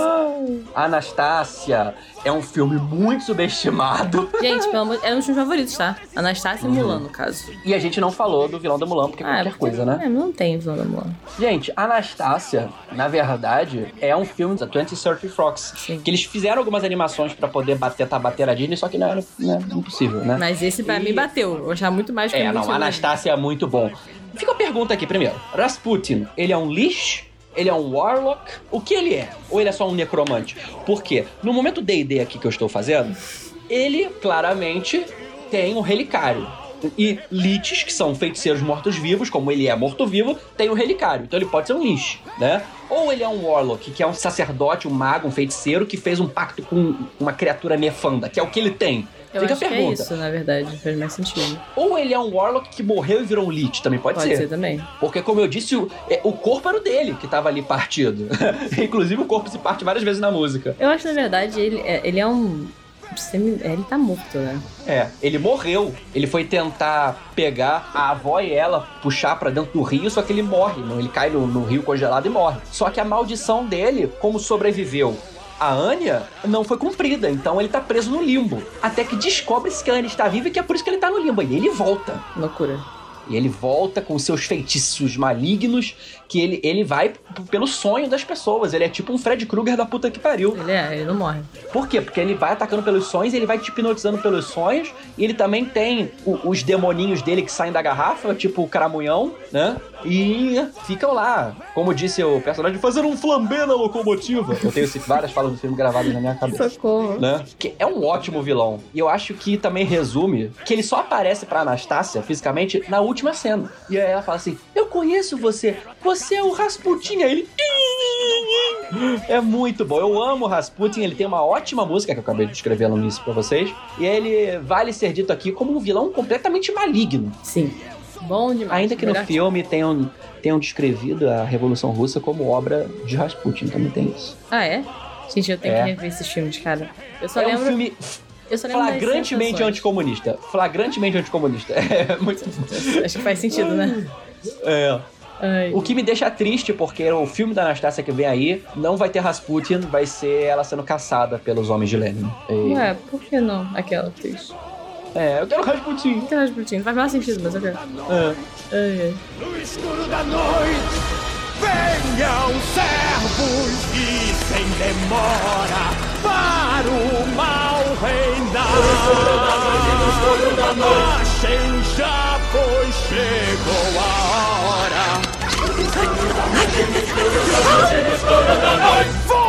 Anastácia é um filme muito subestimado. Gente, pelo amor é um dos meus favoritos, tá? Anastácia e Mulan, no caso. E a gente não falou do vilão da Mulan, porque é qualquer porque- coisa, né? É, não tem vilão da Mulan. Gente, Anastácia, na verdade, é um filme da 20th Century Fox. Sim. Que eles fizeram algumas animações pra poder bater, tá, bater a Disney, só que não era não é impossível, né? Mas esse pra E- mim bateu. Eu achava muito mais que É, não. Anastácia é muito bom. Fica a pergunta aqui primeiro. Rasputin, ele é um Lich? Ele é um Warlock? O que ele é? Ou ele é só um necromante? Por quê? No momento D&D aqui que eu estou fazendo, ele claramente tem um relicário. E Liches, que são feiticeiros mortos-vivos, como ele é morto-vivo, tem o relicário. Então ele pode ser um Lich, né? Ou ele é um Warlock, que é um sacerdote, um mago, um feiticeiro, que fez um pacto com uma criatura nefanda, que é o que ele tem. Eu Fica acho a que é pergunta. isso, na verdade. Faz mais sentido. Ou ele é um Warlock que morreu e virou um Lich, também pode, Pode ser também. Porque, como eu disse, o, é, o corpo era o dele que tava ali partido. Inclusive, o corpo se parte várias vezes na música. Eu acho que, na verdade, ele é, ele é um... semi- Ele tá morto, né? É, ele morreu. Ele foi tentar pegar a avó e ela, puxar pra dentro do rio, só que ele morre. não? Ele cai no, no rio congelado e morre. Só que a maldição dele, como sobreviveu a Anya, não foi cumprida. Então ele tá preso no limbo. Até que descobre-se que a Anya está viva e que é por isso que ele tá no limbo. E ele volta. Loucura. E ele volta com seus feitiços malignos, que ele, ele vai pelo sonho das pessoas. Ele é tipo um Fred Krueger da puta que pariu. Ele é, ele não morre. Por quê? Porque ele vai atacando pelos sonhos, ele vai te hipnotizando pelos sonhos, e ele também tem o- os demoninhos dele que saem da garrafa, tipo o caramunhão, né? E ficam lá, como disse o personagem, fazendo um flambé na locomotiva. Eu tenho várias falas do filme gravadas na minha cabeça. Socorro. Né? Que é um ótimo vilão. E eu acho que também resume que ele só aparece pra Anastácia fisicamente na última cena. E aí ela fala assim: Eu conheço você, você é o Rasputin. Aí ele. É muito bom. Eu amo o Rasputin. Ele tem uma ótima música que eu acabei de escrever no início pra vocês. E ele vale ser dito aqui como um vilão completamente maligno. Sim. Bom demais. Ainda que no Melhor- filme tenham, tenham descrevido a Revolução Russa como obra de Rasputin. Também tem isso. Ah, é? Gente, eu tenho É. que rever esses filmes, cara. Eu só é lembro. um filme eu só lembro flagrantemente anticomunista. Flagrantemente anticomunista. É muito. Acho que faz sentido, né? É. Ai. O que me deixa triste, porque o filme da Anastácia que vem aí não vai ter Rasputin, vai ser ela sendo caçada pelos homens de Lenin. E- Ué, por que não? Aquela atriz. É, eu quero Rasputin. Não quero Rasputin. Não faz mais sentido, mas eu quero. É. Ai, ai. No escuro da noite, venham servos e sem demora para o mal reinar. Marchem já, pois chegou a hora. Vou matar!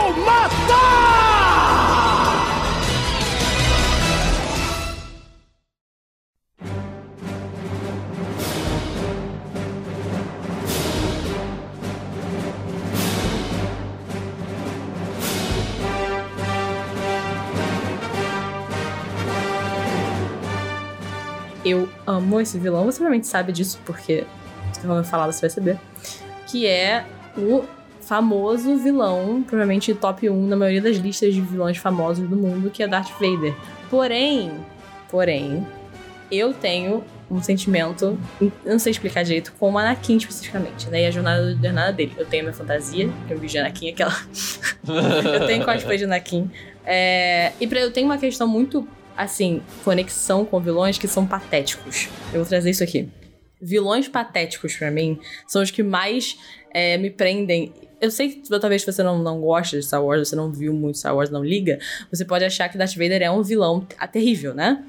Eu amo esse vilão. Você provavelmente sabe disso, porque se eu falar, você vai saber. Que é o famoso vilão, provavelmente top 1 na maioria das listas de vilões famosos do mundo, que é Darth Vader. Porém, porém, eu tenho um sentimento, não sei explicar direito, com o Anakin especificamente, né? E a jornada, jornada dele. Eu tenho a minha fantasia, eu vi de Anakin, aquela. eu tenho cosplay de Anakin. É, e pra, eu tenho uma questão muito, assim, conexão com vilões que são patéticos. Eu vou trazer isso aqui. Vilões patéticos, pra mim, são os que mais é, me prendem. Eu sei que talvez você não, não gosta de Star Wars, você não viu muito Star Wars, não liga, você pode achar que Darth Vader é um vilão terrível, né?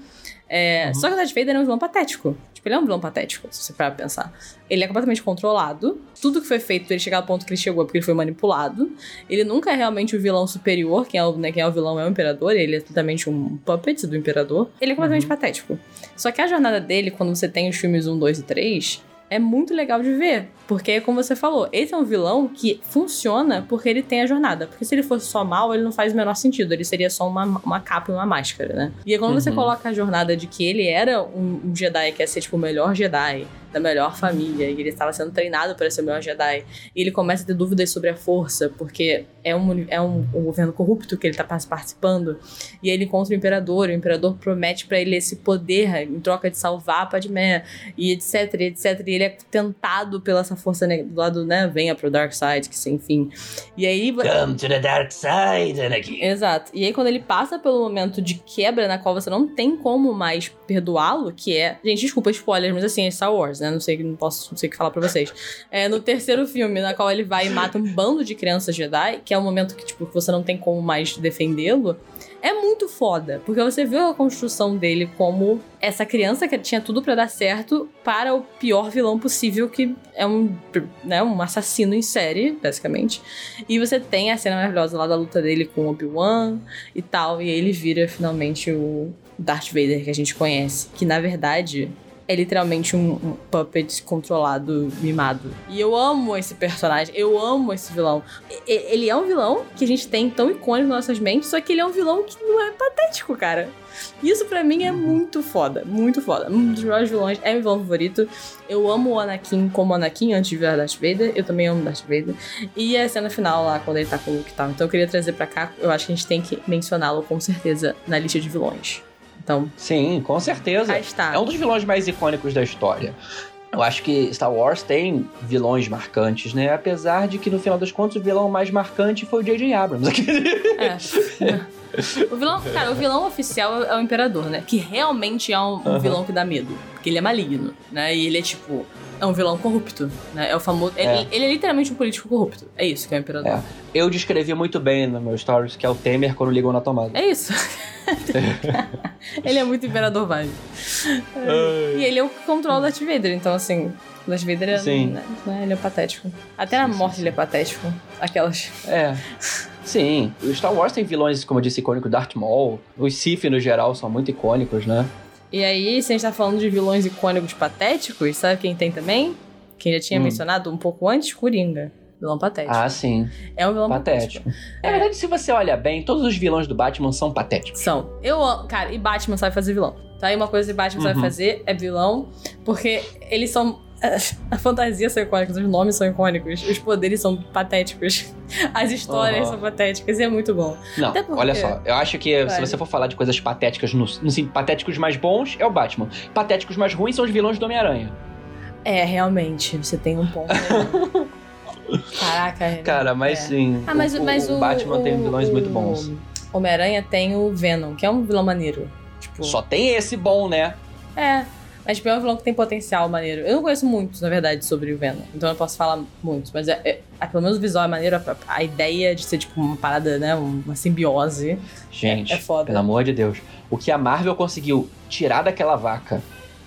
É, Só que o Darth Vader é um vilão patético. Tipo, ele é um vilão patético, se você parar pra pensar. Ele é completamente controlado. Tudo que foi feito pra ele chegar ao ponto que ele chegou é porque ele foi manipulado. Ele nunca é realmente o vilão superior. Quem é o, né, quem é o vilão é o imperador. Ele é totalmente um puppet do imperador. Ele é completamente patético. Só que a jornada dele, quando você tem os filmes 1, 2 e 3, é muito legal de ver. Porque, como você falou, esse é um vilão que funciona porque ele tem a jornada. Porque se ele fosse só mal, ele não faz o menor sentido. Ele seria só uma, uma capa e uma máscara, né? E aí, quando você Uhum. coloca a jornada de que ele era um, um Jedi que ia ser, tipo, o melhor Jedi, da melhor família, e ele estava sendo treinado para ser o melhor Jedi, e ele começa a ter dúvidas sobre a força, porque é um, é um, um governo corrupto que ele tá participando, e aí ele encontra o Imperador, e o Imperador promete para ele esse poder em troca de salvar a Padmé, e etc, etc, e ele é tentado pela essa força ne- do lado, né, venha pro Dark Side, que sem enfim. E aí... Come to the dark side, Anakin. Exato. E aí, quando ele passa pelo momento de quebra na qual você não tem como mais perdoá-lo, que é. Gente, desculpa spoilers, mas assim, é Star Wars, né? Não sei, não posso, não sei o que falar pra vocês. É no terceiro filme, na qual ele vai e mata um bando de crianças Jedi, que é o momento que, tipo, você não tem como mais defendê-lo. É muito foda, porque você vê a construção dele como essa criança que tinha tudo pra dar certo para o pior vilão possível, que é um, né, um assassino em série, basicamente. E você tem a cena maravilhosa lá da luta dele com Obi-Wan e tal, e ele vira finalmente o Darth Vader que a gente conhece, que na verdade é literalmente um, um puppet controlado, mimado. E eu amo esse personagem, eu amo esse vilão. E- Ele é um vilão que a gente tem tão icônico nas nossas mentes, só que ele é um vilão que não é patético, cara. Isso pra mim é muito foda, muito foda. Um dos melhores vilões, é meu vilão favorito. Eu amo o Anakin como Anakin antes de virar Darth Vader. Eu também amo Darth Vader. E a cena final lá, quando ele tá com o Luke e tal. Então eu queria trazer pra cá, eu acho que a gente tem que mencioná-lo com certeza na lista de vilões. Então, Sim, com certeza. Aí está. É um dos vilões mais icônicos da história. Eu acho que Star Wars tem vilões marcantes, né? Apesar de que no final das contas o vilão mais marcante foi o J.J. Abrams. É. O vilão, cara, o vilão oficial é o Imperador, né? Que realmente é um, um Aham. vilão que dá medo. Porque ele é maligno, né? E ele é tipo. É um vilão corrupto, né? É o famoso. É. Ele, ele é literalmente um político corrupto. É isso que é o Imperador. É. Eu descrevi muito bem no meu stories que é o Temer quando ligam na tomada. É isso. ele é muito Imperador Vibe. E ele é o que controla o Darth Vader, então assim. O Darth Vader é, Sim. né, né, ele é patético. Até na morte ele é patético. Aquelas. É. Sim, o Star Wars tem vilões, como eu disse, icônicos, Darth Maul. Os Sith, no geral, são muito icônicos, né? E aí, se a gente tá falando de vilões icônicos patéticos, sabe quem tem também? Quem já tinha Hum. mencionado um pouco antes? Coringa. Vilão patético. Ah, sim. é um vilão Patético. Na verdade, se você olha bem, todos os vilões do Batman são patéticos. São. Eu. Cara, e Batman sabe fazer vilão. Tá aí uma coisa que Batman sabe Uhum. fazer é vilão, porque eles são. A fantasia são icônicas, os nomes são icônicos, os poderes são patéticos, as histórias Aham. são patéticas, e é muito bom. Não, porque- olha só, eu acho que se Vai. você for falar de coisas patéticas, no, no sentido, patéticos mais bons é o Batman. Patéticos mais ruins são os vilões do Homem-Aranha. É, realmente, você tem um ponto. Caraca, é. Cara, mas é. sim. Ah, mas o, o, mas o, Batman tem o- vilões o muito bons. Homem-Aranha tem o Venom, que é um vilão maneiro. Tipo, Só tem esse bom, né? É. Mas tipo, é um vilão que tem potencial maneiro. Eu não conheço muitos, na verdade, sobre o Venom. Então eu não posso falar muitos. Mas é, é- é- pelo menos o visual é maneiro. A, a ideia de ser, tipo, uma parada, né? Uma simbiose. Gente, É foda. pelo amor de Deus. O que a Marvel conseguiu tirar daquela vaca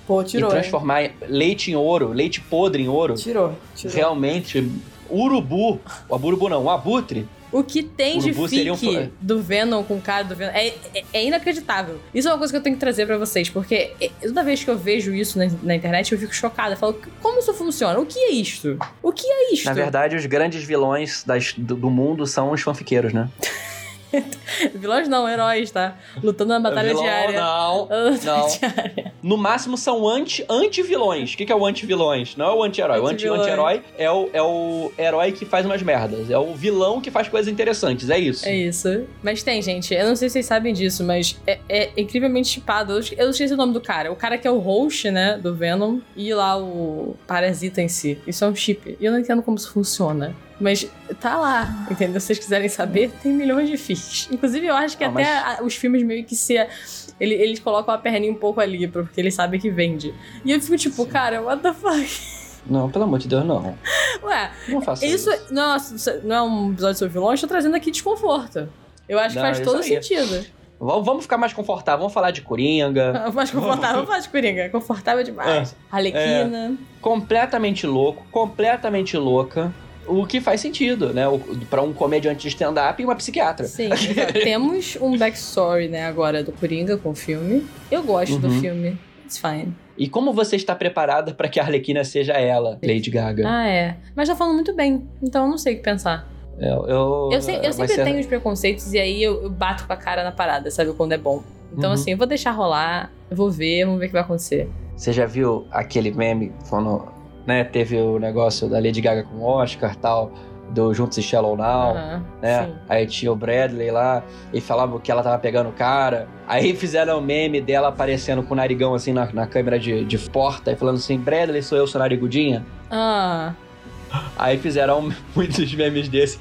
Pô, tirou. e hein? transformar leite em ouro, leite podre em ouro, Tirou, tirou. realmente, urubu, o urubu não, o abutre, O que tem de seria um do Venom com o cara do Venom é, é, é inacreditável. Isso é uma coisa que eu tenho que trazer pra vocês, porque é, toda vez que eu vejo isso na, na internet, eu fico chocada. Eu falo, como isso funciona? O que é isto? O que é isto? Na verdade, os grandes vilões das- do, do mundo são os fanfiqueiros, né? Vilões não, heróis, tá? Lutando na batalha Vilão, diária. Não, não. diária. No máximo são anti- anti-vilões. o que, que é o anti-vilões? Não é o anti-herói. O anti- Anti-vilões. anti-herói é, o, é o herói que faz umas merdas. É o vilão que faz coisas interessantes. É isso. É isso. Mas tem, gente. Eu não sei se vocês sabem disso, mas é, é incrivelmente chipado. Eu, eu esqueci o nome do cara. O cara que é o host, né, do Venom, e lá o parasita em si. Isso é um chip. E eu não entendo como isso funciona. Mas tá lá, entendeu? Se vocês quiserem saber, tem milhões de fics. Inclusive, eu acho que Ah, até mas- a- os filmes meio que se. ele- eles colocam a perninha um pouco ali, porque eles sabem que vende. E eu fico tipo, cara, what the fuck? Não, pelo amor de Deus, não. Ué, Não faça isso. isso nossa, não é um episódio sobre vilões, tô trazendo aqui desconforto. Eu acho Não, que faz todo aí. sentido. Vamos ficar mais confortável. Vamos falar de Coringa. Mais confortável, vamos falar de Coringa. Confortável demais. É. Arlequina. completamente louco, completamente louca. O que faz sentido, né? Pra um comediante de stand-up e uma psiquiatra. Sim, temos um backstory, né, agora do Coringa com o filme. Eu gosto do Uhum. filme. It's fine. E como você está preparada para que a Arlequina seja ela, Lady Gaga? Ah, é. Mas tá falando muito bem, então eu não sei o que pensar. Eu, eu, Eu, se- eu vai sempre ser- tenho os preconceitos e aí eu, eu bato com a cara na parada, sabe? Quando é bom. Então, Uhum. assim, eu vou deixar rolar, eu vou ver, vamos ver o que vai acontecer. Você já viu aquele meme quando né, teve o negócio da Lady Gaga com o Oscar tal, do Juntos e Shallow Now, Aham, né? sim. Aí tinha o Bradley lá e falava que ela tava pegando o cara. Aí fizeram o meme dela aparecendo com o narigão assim na, na câmera de, de porta e falando assim: Bradley, sou eu, sou narigudinha. Ah, Aí fizeram muitos memes desse.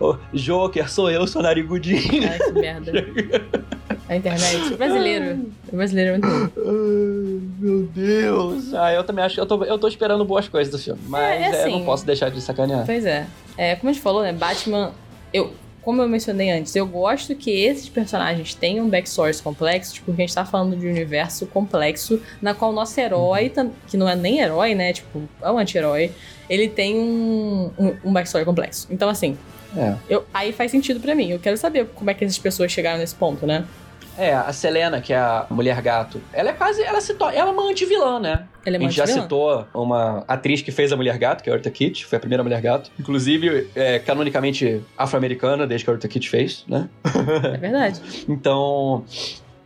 Ô, Joker, sou eu, sou narigudinha. ai, que merda. A internet. Brasileiro. O brasileiro é muito bom. Ai, meu Deus. Ah, eu também acho que eu tô, eu tô esperando boas coisas do filme. Mas É, é é, assim. não posso deixar de sacanear. Pois é. é. Como a gente falou, né? Batman. Eu, como eu mencionei antes, eu gosto que esses personagens tenham um backstory complexo, porque a gente tá falando de um universo complexo, na qual o nosso herói, que não é nem herói, né? Tipo, é um anti-herói, ele tem um, um, um backstory complexo. Então, assim, É. eu, aí faz sentido pra mim. Eu quero saber como é que essas pessoas chegaram nesse ponto, né? É, a Selena, que é a mulher gato, ela é quase. Ela se to... Ela é uma anti-vilã, né? Ela é a gente já citou uma atriz que fez a Mulher Gato, que é a Eartha Kitt, foi a primeira Mulher Gato. Inclusive, é canonicamente afro-americana, desde que a Eartha Kitt fez, né? É verdade. Então,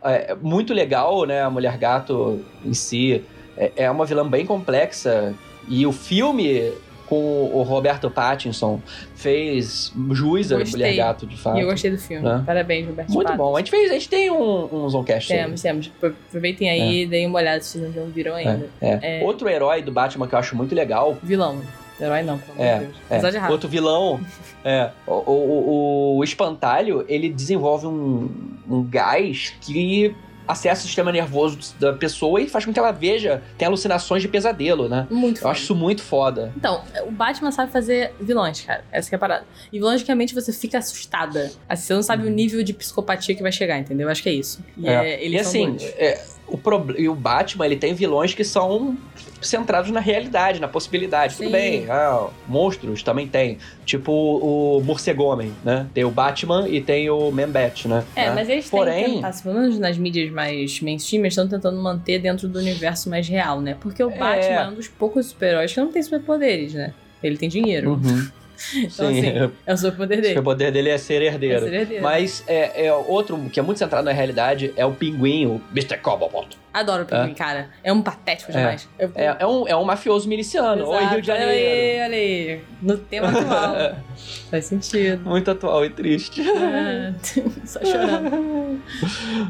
é muito legal, né? A Mulher Gato em si é, é uma vilã bem complexa. E o filme com o Roberto Pattinson, fez Juiz, a. Mulher Gato, de fato. E eu gostei do filme. Né? Parabéns, Roberto Muito Pattinson. bom. A gente, fez, a gente tem um, um Zoncast. Temos, temos. Aproveitem aí e deem uma olhada se vocês não viram ainda. É, é. Outro herói do Batman que eu acho muito legal. Vilão. Herói não, pelo amor É, de Deus. é. Apesar de errado. Outro vilão. É. O, o, o- o espantalho, ele desenvolve um, um gás que acessa o sistema nervoso da pessoa e faz com que ela veja, tenha alucinações de pesadelo, né? Muito Eu foda. acho isso muito foda. Então, o Batman sabe fazer vilões, cara. Essa que é a parada. E vilões que realmente você fica assustada. Assim, você não sabe o nível de psicopatia que vai chegar, entendeu? Eu acho que é isso. E, Uhum. É. é, e assim, é, o, prob- e o Batman, ele tem vilões que são centrados na realidade, na possibilidade. Tudo Sim. bem, ah, monstros também tem. Tipo o Morcegomem, né? Tem o Batman e tem o Man-Bat, né? É, Né? mas eles têm Porém, que tentar, pelo menos nas mídias mais mainstream, eles estão tentando manter dentro do universo mais real, né? Porque o É. Batman é um dos poucos super-heróis que não tem superpoderes, né? Ele tem dinheiro. Uhum. Então, Sim. assim, é o superpoder dele. O poder dele é ser herdeiro. É ser herdeiro. Mas é, é outro que é muito centrado na realidade é o pinguim, o Mr. Cobblepot. Adoro o Pinguim, cara. É um patético demais. Eu- É, é um, é um mafioso miliciano. Oi, Exato. Rio de Janeiro. Olha aí, olha aí. No tema atual. Faz sentido. Muito atual e triste. É, Só chorando.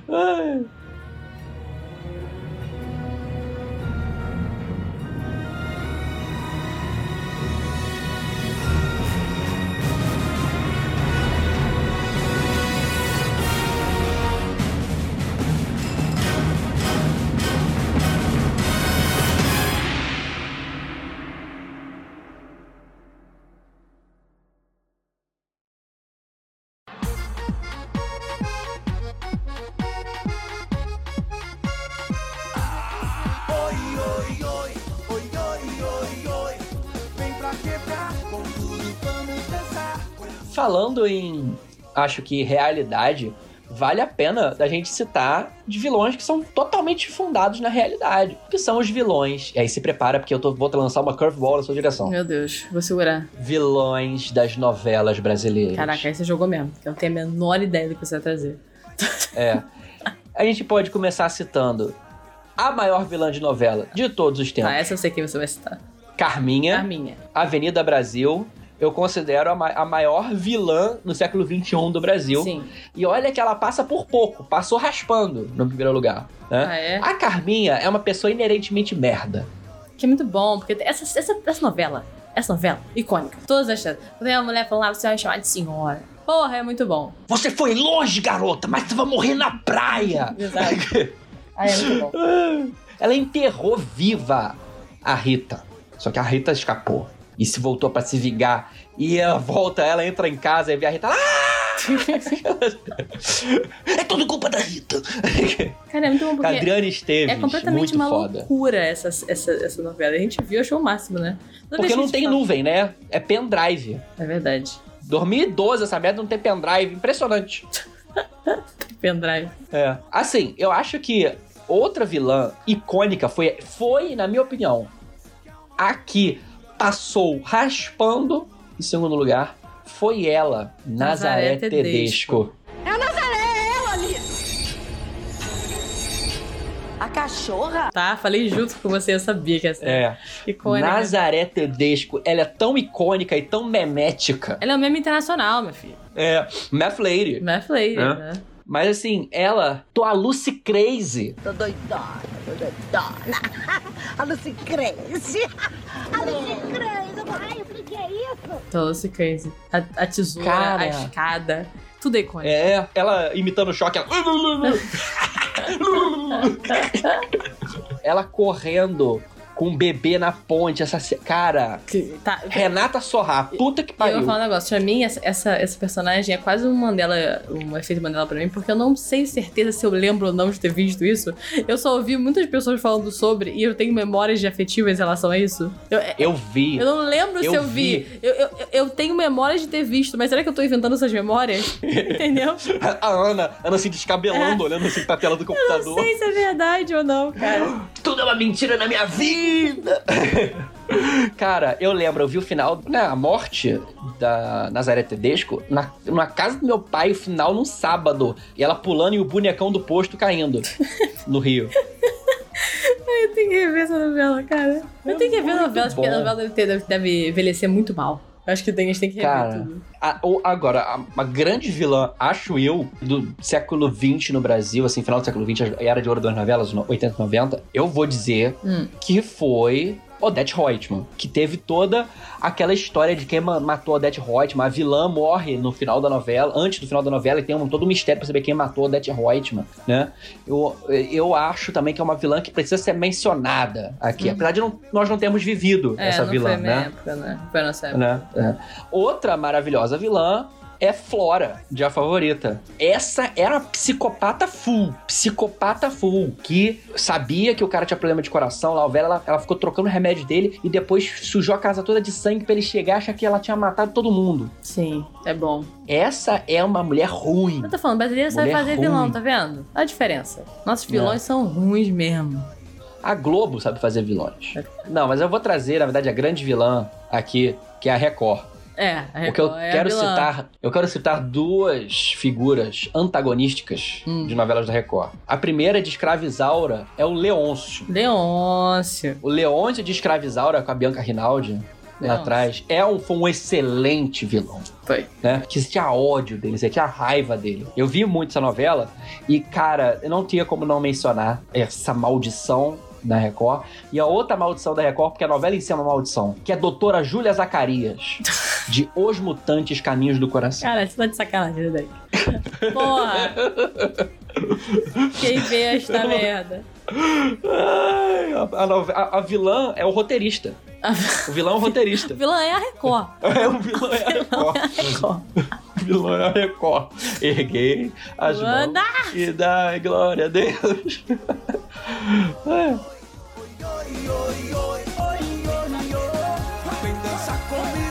Falando em, acho que realidade, vale a pena da gente citar de vilões que são totalmente fundados na realidade. Que são os vilões. E aí se prepara, porque eu tô, vou lançar uma curveball na sua direção. Meu Deus, vou segurar. Vilões das novelas brasileiras. Caraca, aí você jogou mesmo. Eu não tenho a menor ideia do que você vai trazer. É. A gente pode começar citando a maior vilã de novela de todos os tempos. Tá, essa eu sei quem você vai citar. Carminha, Carminha. Avenida Brasil. Eu considero a, ma- a maior vilã no século XXI do Brasil. Sim. E olha que ela passa por pouco, passou raspando no primeiro lugar. Né? Ah, é? A Carminha é uma pessoa inerentemente merda. Que é muito bom, porque essa, essa, essa novela, essa novela, icônica. Todas as chances. Quando tem uma mulher falando lá, você vai me chamar de senhora. Porra, é muito bom. Você foi longe, garota, mas você vai morrer na praia. Exato. Ah, é muito bom. Ela enterrou viva a Rita. Só que a Rita escapou. E se voltou pra se vingar. E ela volta, ela entra em casa e vê a Rita. Ah! é tudo culpa da Rita. Cara, é muito bom porque Adriana Esteves, é completamente uma foda. loucura essa, essa, essa novela. A gente viu, achou o máximo, né? Toda Porque não tem fala- nuvem, né? É pendrive. É verdade. 2012 essa merda não tem pendrive. Impressionante. Pendrive. É. Assim, eu acho que outra vilã icônica foi, foi na minha opinião, a que passou raspando em segundo lugar foi ela, Nazaré, Nazaré Tedesco. É a Nazaré, é ela ali. A cachorra? Tá, falei junto com você, eu sabia que essa É. icônica. Nazaré Tedesco, ela é tão icônica e tão memética. Ela é um meme internacional, meu filho. É, Math Lady. Math Lady, É. né? Mas assim, ela, tô a Lucy Crazy. Tô doidona, tô doidona. A Lucy cresce. A Lucy cresce. Ai, o que que é isso? Tosse Crazy. A, a tesoura, Cara. a escada. Tudo é icônico. É, ela imitando o choque, ela... ela correndo com um bebê na ponte, essa... Cara, Tá, Renata Sorra, puta que E eu pariu. vou falar um negócio, pra mim, essa, essa, essa personagem é quase um Mandela, um efeito Mandela pra mim, porque eu não sei certeza se eu lembro ou não de ter visto isso. Eu só ouvi muitas pessoas falando sobre e eu tenho memórias de afetivas em relação a isso. Eu, Eu vi. eu não lembro Eu se eu vi. Eu, eu, eu tenho memórias de ter visto, mas será que eu tô inventando essas memórias? Entendeu? A Ana, Ana se descabelando, olhando assim pra tela do É. Não computador. sei se é verdade ou não, cara. Tudo é uma mentira na minha vida! Cara, eu lembro, eu vi o final, né, a morte da Nazaré Tedesco na, na casa do meu pai, o final num sábado. E ela pulando e o bonecão do posto caindo no rio. Ai, eu tenho que rever essa novela, cara. Eu tenho que rever a novela, porque a novela deve, ter- deve envelhecer muito mal. Acho que tem, a gente tem que rever Cara, tudo. a- o- agora, a- uma grande vilã, acho eu, do século XX no Brasil, assim, final do século XX, a era de ouro das novelas, no- 80, 90, eu vou dizer Hum. que foi Odette Reutemann, que teve toda aquela história de quem ma- matou Odette Reutemann. A vilã morre no final da novela, antes do final da novela, e tem um, todo um mistério pra saber quem matou Odette Reutemann, né? Eu, eu acho também que é uma vilã que precisa ser mencionada aqui, Uhum. apesar de não- nós não termos vivido É, essa vilã, né? época, né? Foi nossa época. né? É. Outra maravilhosa vilã é Flora, de A Favorita. Essa era uma psicopata full, psicopata full, que sabia que o cara tinha problema de coração lá, o velho, ela, ela ficou trocando o remédio dele e depois sujou a casa toda de sangue pra ele chegar e achar que ela tinha matado todo mundo. Sim, é bom. Essa é uma mulher ruim. Eu tô falando, brasileiro sabe fazer ruim. vilão, tá vendo? Olha a diferença. Nossos vilões É. são ruins mesmo. A Globo sabe fazer vilões. Não, mas eu vou trazer, na verdade, a grande vilã aqui, que é a Record. É, a eu Record é a quero vilã. citar, eu quero citar duas figuras antagonísticas Hum. de novelas da Record. A primeira de Escravizaura é o Leôncio. Leôncio. O Leôncio de Escravizaura com a Bianca Rinaldi lá Leôncio. atrás é um, foi um excelente vilão. Foi. Né? Que tinha ódio dele, você tinha raiva dele. Eu vi muito essa novela e, cara, eu não tinha como não mencionar essa maldição da Record. E a outra maldição da Record, porque a novela em si é uma maldição, que é a doutora Júlia Zacarias, de Os Mutantes Caminhos do Coração. Cara, você tá de sacanagem, daí. Porra! Quem vê esta merda? Ai, a, a a- vilã é o roteirista. O vilão é o roteirista. O vilão é a Record. É, o vilão é a Record. O vilão é a Record. Erguei as mãos e dai glória a Deus. É. Vem dançar comigo.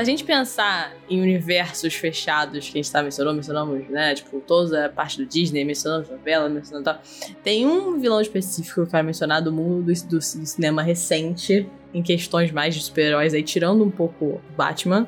A gente pensar em universos fechados que a gente tá mencionou, mencionamos, né? Tipo, toda a parte do Disney, mencionamos novela, mencionamos tal. Tem um vilão específico que eu quero mencionar do mundo do, do- do cinema recente, em questões mais de super-heróis, aí tirando um pouco Batman,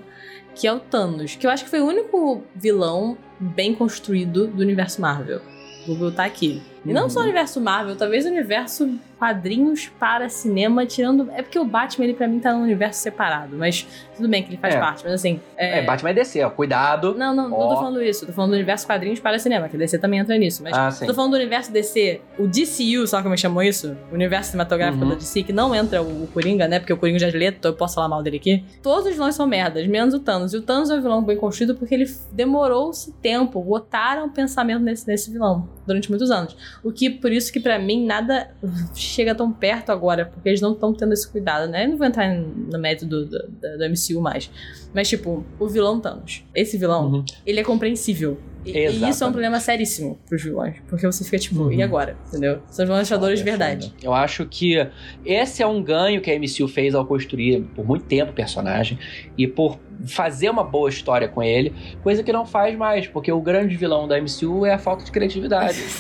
que é o Thanos, que eu acho que foi o único vilão bem construído do universo Marvel. O Google aqui. E não só o universo Marvel, talvez o universo quadrinhos para cinema, tirando. É porque o Batman, ele pra mim tá num universo separado, mas tudo bem que ele faz É. parte, mas assim. É, Batman é DC, ó. Cuidado. Não, não, não Ó. tô falando isso. Tô falando do universo quadrinhos para cinema, que DC também entra nisso. Mas Ah, sim. tô falando do universo DC, o DCU, sabe como chamo isso? O universo cinematográfico Uhum. da DC, que não entra o, o Coringa, né? Porque o Coringa já é leto, eu posso falar mal dele aqui. Todos os vilões são merdas, menos o Thanos. E o Thanos é um vilão bem construído porque ele demorou-se tempo, botaram o pensamento nesse, nesse vilão durante muitos anos. O que, por isso que pra mim, nada chega tão perto agora, porque eles não estão tendo esse cuidado, né? Eu não vou entrar no método do, do, do MCU mais. Mas, tipo, o vilão Thanos. Esse vilão, ele é compreensível. E, e isso é um problema seríssimo pros vilões. Porque você fica tipo, Uhum. e agora? Entendeu? São os vilões achadores de verdade. Eu acho que esse é um ganho que a MCU fez ao construir por muito tempo o personagem e por fazer uma boa história com ele, coisa que não faz mais, porque o grande vilão da MCU é a falta de criatividade.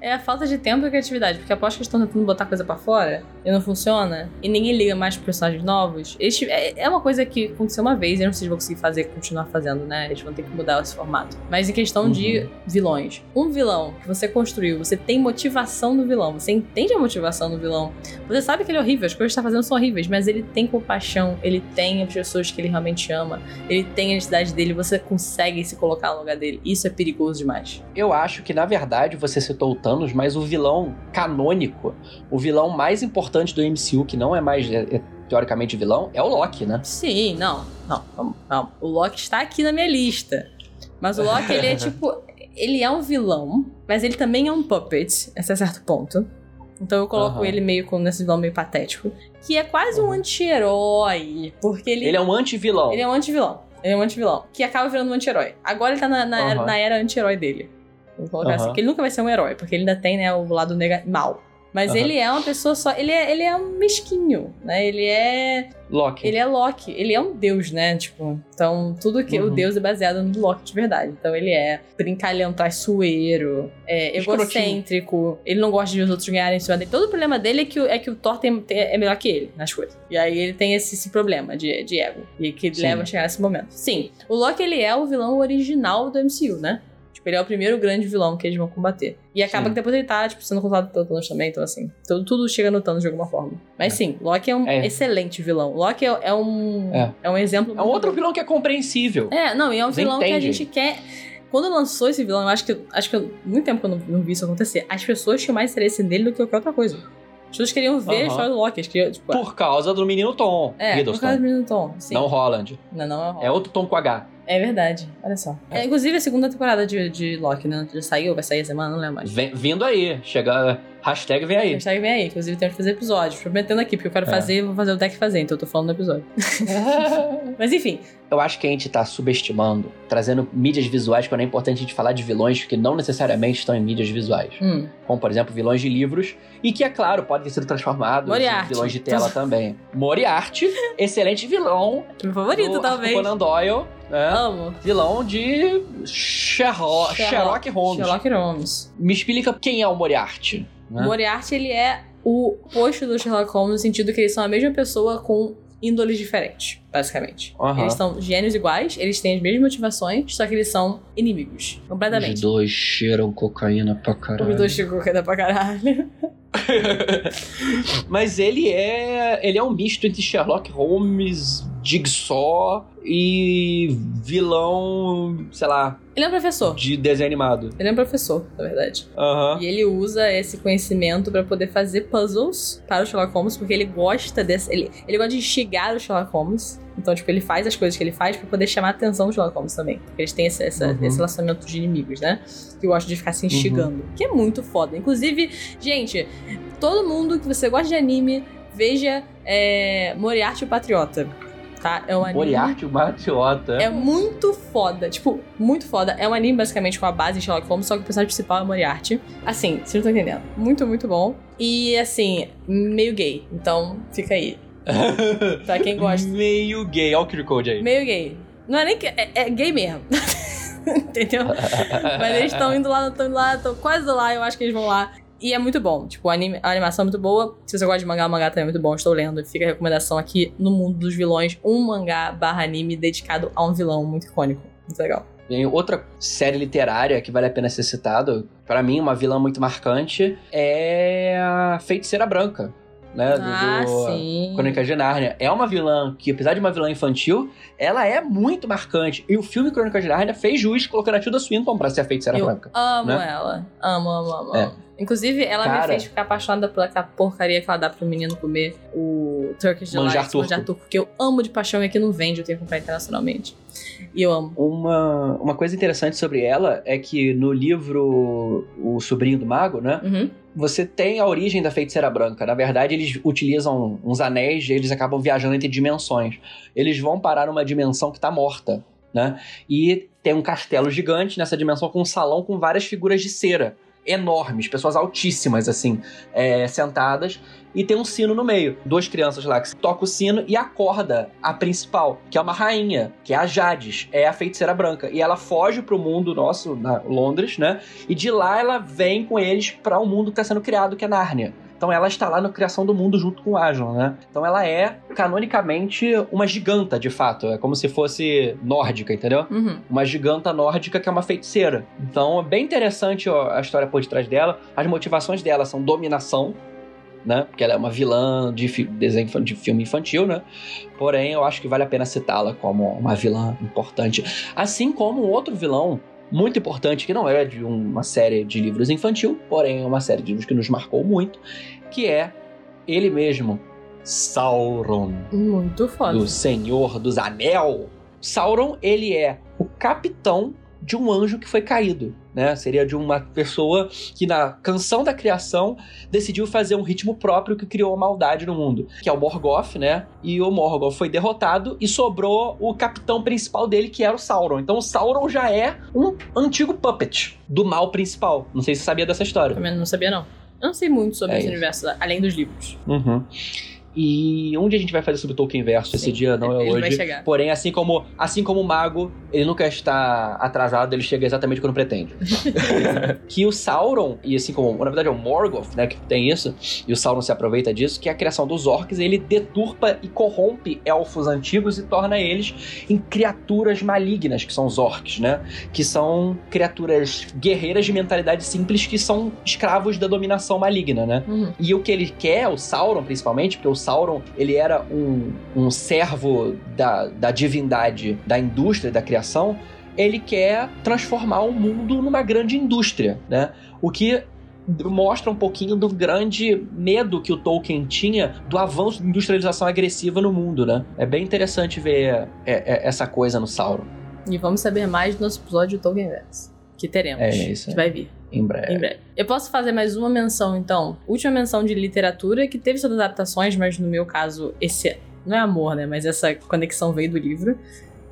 É a falta de tempo e criatividade. Porque aposto que eles estão tentando botar coisa pra fora e não funciona. E ninguém liga mais pros personagens novos. Eles- é, é uma coisa que aconteceu uma vez e eu não sei se vão conseguir fazer, continuar fazendo, né? Eles vão ter que mudar esse formato. Mas em questão de vilões. Um vilão que você construiu, você tem motivação no vilão. Você entende a motivação do vilão. Você sabe que ele é horrível, as coisas que ele tá fazendo são horríveis, mas ele tem compaixão, ele tem as pessoas que ele realmente ama, ele tem a identidade dele, você consegue se colocar no lugar dele. Isso é perigoso demais. Eu acho que, na verdade, você citou o Thanos, mas o vilão canônico, o vilão mais importante do MCU, que não é mais é, é, teoricamente vilão, é o Loki, né? Sim, não, não, não, não. O Loki está aqui na minha lista. Mas o Loki, ele é tipo. Ele é um vilão, mas ele também é um puppet, até certo ponto. Então eu coloco Aham. ele meio como nesse vilão meio patético. Que é quase um anti-herói. Porque ele. Ele é um anti-vilão. Ele é um anti-vilão. Ele é um anti-vilão. Que acaba virando um anti-herói. Agora ele tá na, na, na era anti-herói dele. Vou colocar assim. Porque ele nunca vai ser um herói. Porque ele ainda tem, né, o lado nega mal. Mas Aham. ele é uma pessoa só. Ele é, ele é um mesquinho, né? Ele é. Loki. Ele é Loki. Ele é um deus, né? Tipo, então tudo que. O Uhum. deus é baseado no Loki de verdade. Então ele é brincalhão, traiçoeiro, é egocêntrico. Ele não gosta de os outros ganharem em cima dele. Todo o problema dele é que, o- é que o Thor tem, tem- é melhor que ele nas coisas. E aí ele tem esse, esse problema de, de ego. E que Sim. leva a chegar nesse momento. Sim, o Loki ele é o vilão original do MCU, né? Tipo, ele é o primeiro grande vilão que eles vão combater. E acaba Sim. que depois ele tá, tipo, sendo controlado pelo Thanos também, então assim. Tudo, tudo chega no Thanos de alguma forma. Mas sim, Loki é um É. excelente vilão. Loki é, é um. É. É. um exemplo. É um outro bom. vilão que é compreensível. É, não, e é um vilão que a entende. gente quer. Quando lançou esse vilão, eu acho que. Acho que eu- muito tempo que eu não, não vi isso acontecer. As pessoas tinham mais interesse nele do que qualquer outra coisa. As pessoas queriam ver a Aham. história do Loki. Queriam, tipo, Por causa do menino Tom. é, por Hiddleston. causa do menino Tom. Sim. Não Holland. Não, não é É outro Tom com H. É verdade, olha só. É, inclusive a segunda temporada de, de Loki, né? Já saiu, vai sair a semana, não lembro mais. Vem- vindo aí. Chega. Hashtag vem aí. Hashtag vem aí, inclusive temos que fazer episódios. Prometendo aqui, porque eu quero É. fazer, vou fazer o deck fazer, então eu tô falando do episódio. Mas enfim, Eu acho que a gente tá subestimando, trazendo mídias visuais, quando é importante a gente falar de vilões que não necessariamente estão em mídias visuais. hum, Como, por exemplo, vilões de livros, e que, é claro, podem ter sido transformados Moriarty. em vilões de tela também. Moriarty, excelente vilão meu favorito, do talvez. Conan Doyle, né? Amo. Vilão de Sherlock, Sherlock Holmes. Sherlock Holmes. Me explica quem é o Moriarty. Né? Moriarty, ele é o oposto do Sherlock Holmes, no sentido que eles são a mesma pessoa com índoles diferentes, basicamente. Aham. Eles são gênios iguais, eles têm as mesmas motivações, só que eles são inimigos. Os Completamente. dois cheiram cocaína pra caralho. Os dois que dá pra caralho. Mas ele é. Ele é um misto entre Sherlock Holmes, Jigsaw e vilão, sei lá, Ele é um professor. de desenho animado. Ele é um professor, na verdade. Aham. E ele usa esse conhecimento pra poder fazer puzzles para o Sherlock Holmes, porque ele gosta desse. Ele, ele gosta de instigar o Sherlock Holmes. Então, tipo, ele faz as coisas que ele faz pra poder chamar a atenção do Sherlock Holmes também. Porque eles têm esse, essa- Uhum. esse relacionamento de inimigos, né? Que gostam de ficar se instigando. Que é muito foda. Inclusive, gente, todo mundo que você gosta de anime, veja é, Moriarty o Patriota. Tá? É um anime. Moriarty, o Matiota. É muito foda, tipo, muito foda. É um anime basicamente com a base em Sherlock Holmes, só que o personagem principal é Moriarty. Assim, vocês não estão entendendo. Muito, muito bom. E assim, meio gay. Então, fica aí. pra quem gosta. Meio gay. Olha o QR Code aí. Meio gay. Não é nem que. É, é gay mesmo. Entendeu? Mas eles estão indo lá, estão indo lá, estão quase lá, eu acho que eles vão lá. E é muito bom. Tipo, a, animação é muito boa. Se você gosta de mangá, o mangá também é muito bom. Estou lendo. Fica a recomendação aqui no mundo dos vilões. Um mangá barra anime dedicado a um vilão muito icônico. Muito legal. Tem outra série literária que vale a pena ser citado. Pra mim, uma vilã muito marcante é a Feiticeira Branca. Né, do- Ah, do, sim. Crônicas de Nárnia. É uma vilã que, apesar de uma vilã infantil, ela é muito marcante. E o filme Crônicas de Nárnia fez jus colocando a Tilda Swinton pra ser a Feiticeira Eu Branca. amo né? ela. Amo, amo, amo. É. Inclusive, ela me Cara. fez ficar apaixonada por aquela porcaria que ela dá pro menino comer o Turkish Manjar Delight, turco. manjar turco, que eu amo de paixão e aqui não vende, eu tenho que comprar internacionalmente. E eu amo. Uma, uma coisa interessante sobre ela é que no livro O Sobrinho do Mago, né? Uhum. Você tem a origem da feiticeira branca. Na verdade, eles utilizam uns anéis e eles acabam viajando entre dimensões. Eles vão parar numa dimensão que tá morta, né? E tem um castelo gigante nessa dimensão com um salão com várias figuras de cera. Enormes, pessoas altíssimas, assim, é, sentadas. E tem um sino no meio. Duas crianças lá que tocam o sino e acorda a principal, que é uma rainha, que é a Jades, é a feiticeira branca. E ela foge pro mundo nosso, na Londres, né? E de lá ela vem com eles para o mundo que está sendo criado, que é Nárnia. Então ela está lá na criação do mundo junto com o Aslan, né? Então ela é, canonicamente, uma giganta, de fato. É como se fosse nórdica, entendeu? Uhum. Uma giganta nórdica que é uma feiticeira. Então é bem interessante ó, a história por detrás dela. As motivações dela são dominação, né? Porque ela é uma vilã de desenho de filme infantil, né? Porém, eu acho que vale a pena citá-la como uma vilã importante. Assim como um outro vilão muito importante, que não é de uma série de livros infantil, porém é uma série de livros que nos marcou muito, que é ele mesmo, Sauron, Muito foda. do Senhor dos Anel. Sauron, ele é o capitão de um anjo que foi caído, né? Seria de uma pessoa que na canção da criação decidiu fazer um ritmo próprio que criou a maldade no mundo, que é o Morgoth, né? E o Morgoth foi derrotado e sobrou o capitão principal dele, que era o Sauron. Então o Sauron já é um antigo puppet do mal principal. Não sei se você sabia dessa história. Também não sabia, não. Eu não sei muito sobre É esse universo, além dos livros. Uhum. E onde a gente vai fazer sobre o Tolkien Verso esse dia não é hoje. Porém, assim como, assim como o mago, ele nunca está atrasado, ele chega exatamente quando pretende. que o Sauron, e assim como, na verdade é o Morgoth, né, que tem isso, e o Sauron se aproveita disso, que é a criação dos orcs, ele deturpa e corrompe elfos antigos e torna eles em criaturas malignas, que são os orcs, né? Que são criaturas guerreiras de mentalidade simples que são escravos da dominação maligna, né? Uhum. E o que ele quer, o Sauron principalmente, porque o Sauron ele era um, um servo da, da divindade da indústria da criação, ele quer transformar o mundo numa grande indústria, né? O que mostra um pouquinho do grande medo que o Tolkien tinha do avanço da industrialização agressiva no mundo, né? É bem interessante ver é, é, essa coisa no Sauron. E vamos saber mais no nosso episódio do Tolkien Verse. Que teremos. É isso, Que vai vir. Em breve. Em breve. Eu posso fazer mais uma menção, então. Última menção de literatura, que teve suas adaptações, mas no meu caso, esse. Não é amor, né? Mas essa conexão veio do livro.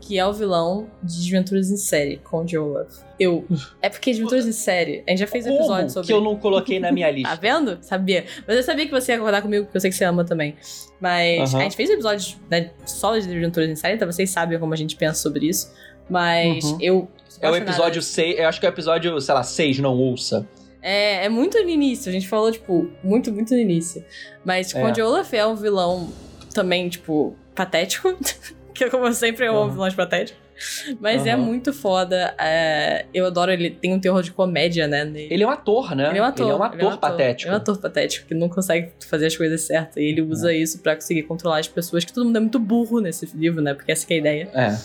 Que é o vilão de Desventuras em Série, com Joe Love. Eu. É porque Desventuras em Série. A gente já fez um episódio sobre. que eu não coloquei na minha lista? Tá vendo? Sabia. Mas eu sabia que você ia concordar comigo, porque eu sei que você ama também. Mas Aham. a gente fez episódios né, só de Desventuras em Série, então vocês sabem como a gente pensa sobre isso. Mas Uhum. eu. É o episódio 6, eu acho que é o episódio, sei lá, 6, não ouça. É, é muito no início, a gente falou, tipo, muito, muito no início. Mas É. quando o Olaf é um vilão também, tipo, patético, que como sempre eu amo Aham. vilões patéticos. Mas é Aham. muito foda. é, eu adoro ele. Tem um terror de comédia, né? nele. Ele é um ator, né? Ele é um ator. Ele é um ator patético. Ele é um ator patético que não consegue fazer as coisas certas. E ele usa isso pra conseguir controlar as pessoas, que todo mundo é muito burro nesse livro, né? Porque essa que é a ideia. É.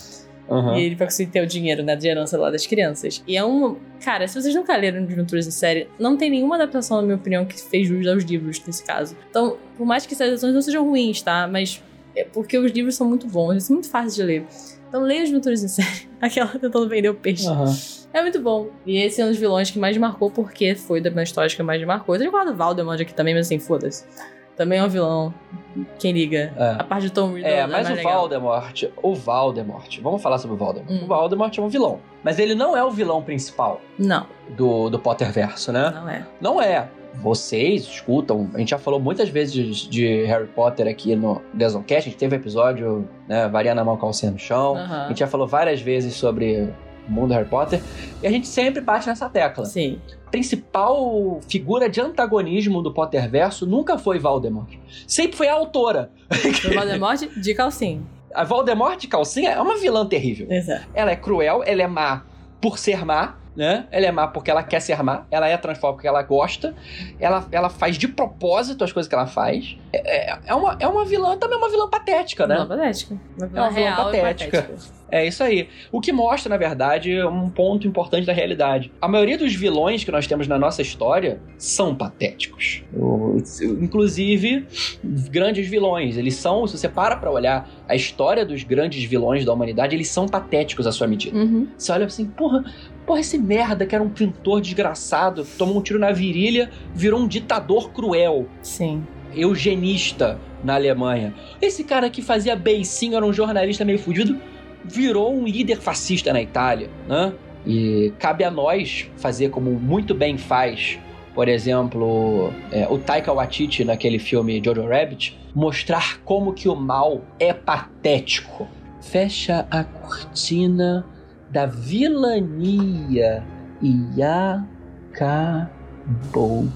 Aham. E ele vai conseguir ter o dinheiro, né, de herança lá das crianças. E é um. Cara, se vocês nunca leram Desventuras em Série, não tem nenhuma adaptação, na minha opinião, que fez jus aos livros nesse caso. Então, por mais que essas adaptações não sejam ruins, tá? Mas é porque os livros são muito bons, eles são muito fáceis de ler. Então, leia Desventuras em Série. Aquela tentando vender o peixe. Aham. É muito bom. E esse é um dos vilões que mais me marcou, porque foi da minha história que mais me marcou. Eu tenho falado do Valdemort aqui também, mas assim, foda-se. Também é um vilão. Quem liga? É. A parte de Tom Riddle É, é mas mais o legal. Voldemort, o Voldemort, vamos falar sobre o Voldemort. Hum. O Voldemort é um vilão, mas ele não é o vilão principal Não, do, do Potterverso, né? não é. Não é. Vocês escutam, a gente já falou muitas vezes de Harry Potter aqui no Desoncast, a gente teve episódio, né, variando a mão calcinha no chão, Aham. a gente já falou várias vezes sobre mundo do Harry Potter, e a gente sempre bate nessa tecla. Sim. principal figura de antagonismo do Potterverso nunca foi Voldemort. Sempre foi a autora. O Voldemort de calcinha. A Voldemort de calcinha é uma vilã terrível. Exato. Ela é cruel, ela é má por ser má, né? Ela é má porque ela quer ser má, ela é transfóbica porque ela gosta, ela, ela faz de propósito as coisas que ela faz. É, é- é uma, é uma vilã, também é uma vilã patética, né? Vilã patética. Uma É vilã uma vilã real patética. patética. É isso aí. O que mostra, na verdade, um ponto importante da realidade. A maioria dos vilões que nós temos na nossa história são patéticos. Inclusive, grandes vilões. Eles são, se você para pra olhar a história dos grandes vilões da humanidade, eles são patéticos à sua medida. Uhum. Você olha assim, porra, porra, esse merda que era um pintor desgraçado, tomou um tiro na virilha, virou um ditador cruel Sim. eugenista na Alemanha. Esse cara que fazia beicinho, era um jornalista meio fudido, virou um líder fascista na Itália, né? E cabe a nós fazer como muito bem faz, por exemplo, é, o Taika Waititi naquele filme Jojo Rabbit, mostrar como que o mal é patético. Fecha a cortina da vilania e acabou.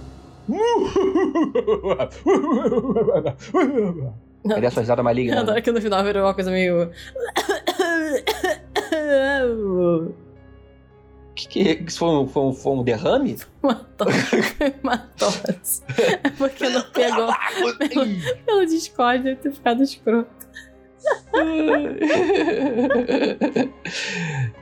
Cadê a sua risada maligna? Eu adoro que no final virou uma coisa meio. Que, que isso foi um, foi, um, foi um derrame? Uma tosse. Uma tosse. É porque não pegou. pelo, pelo Discord deve ter ficado escroto.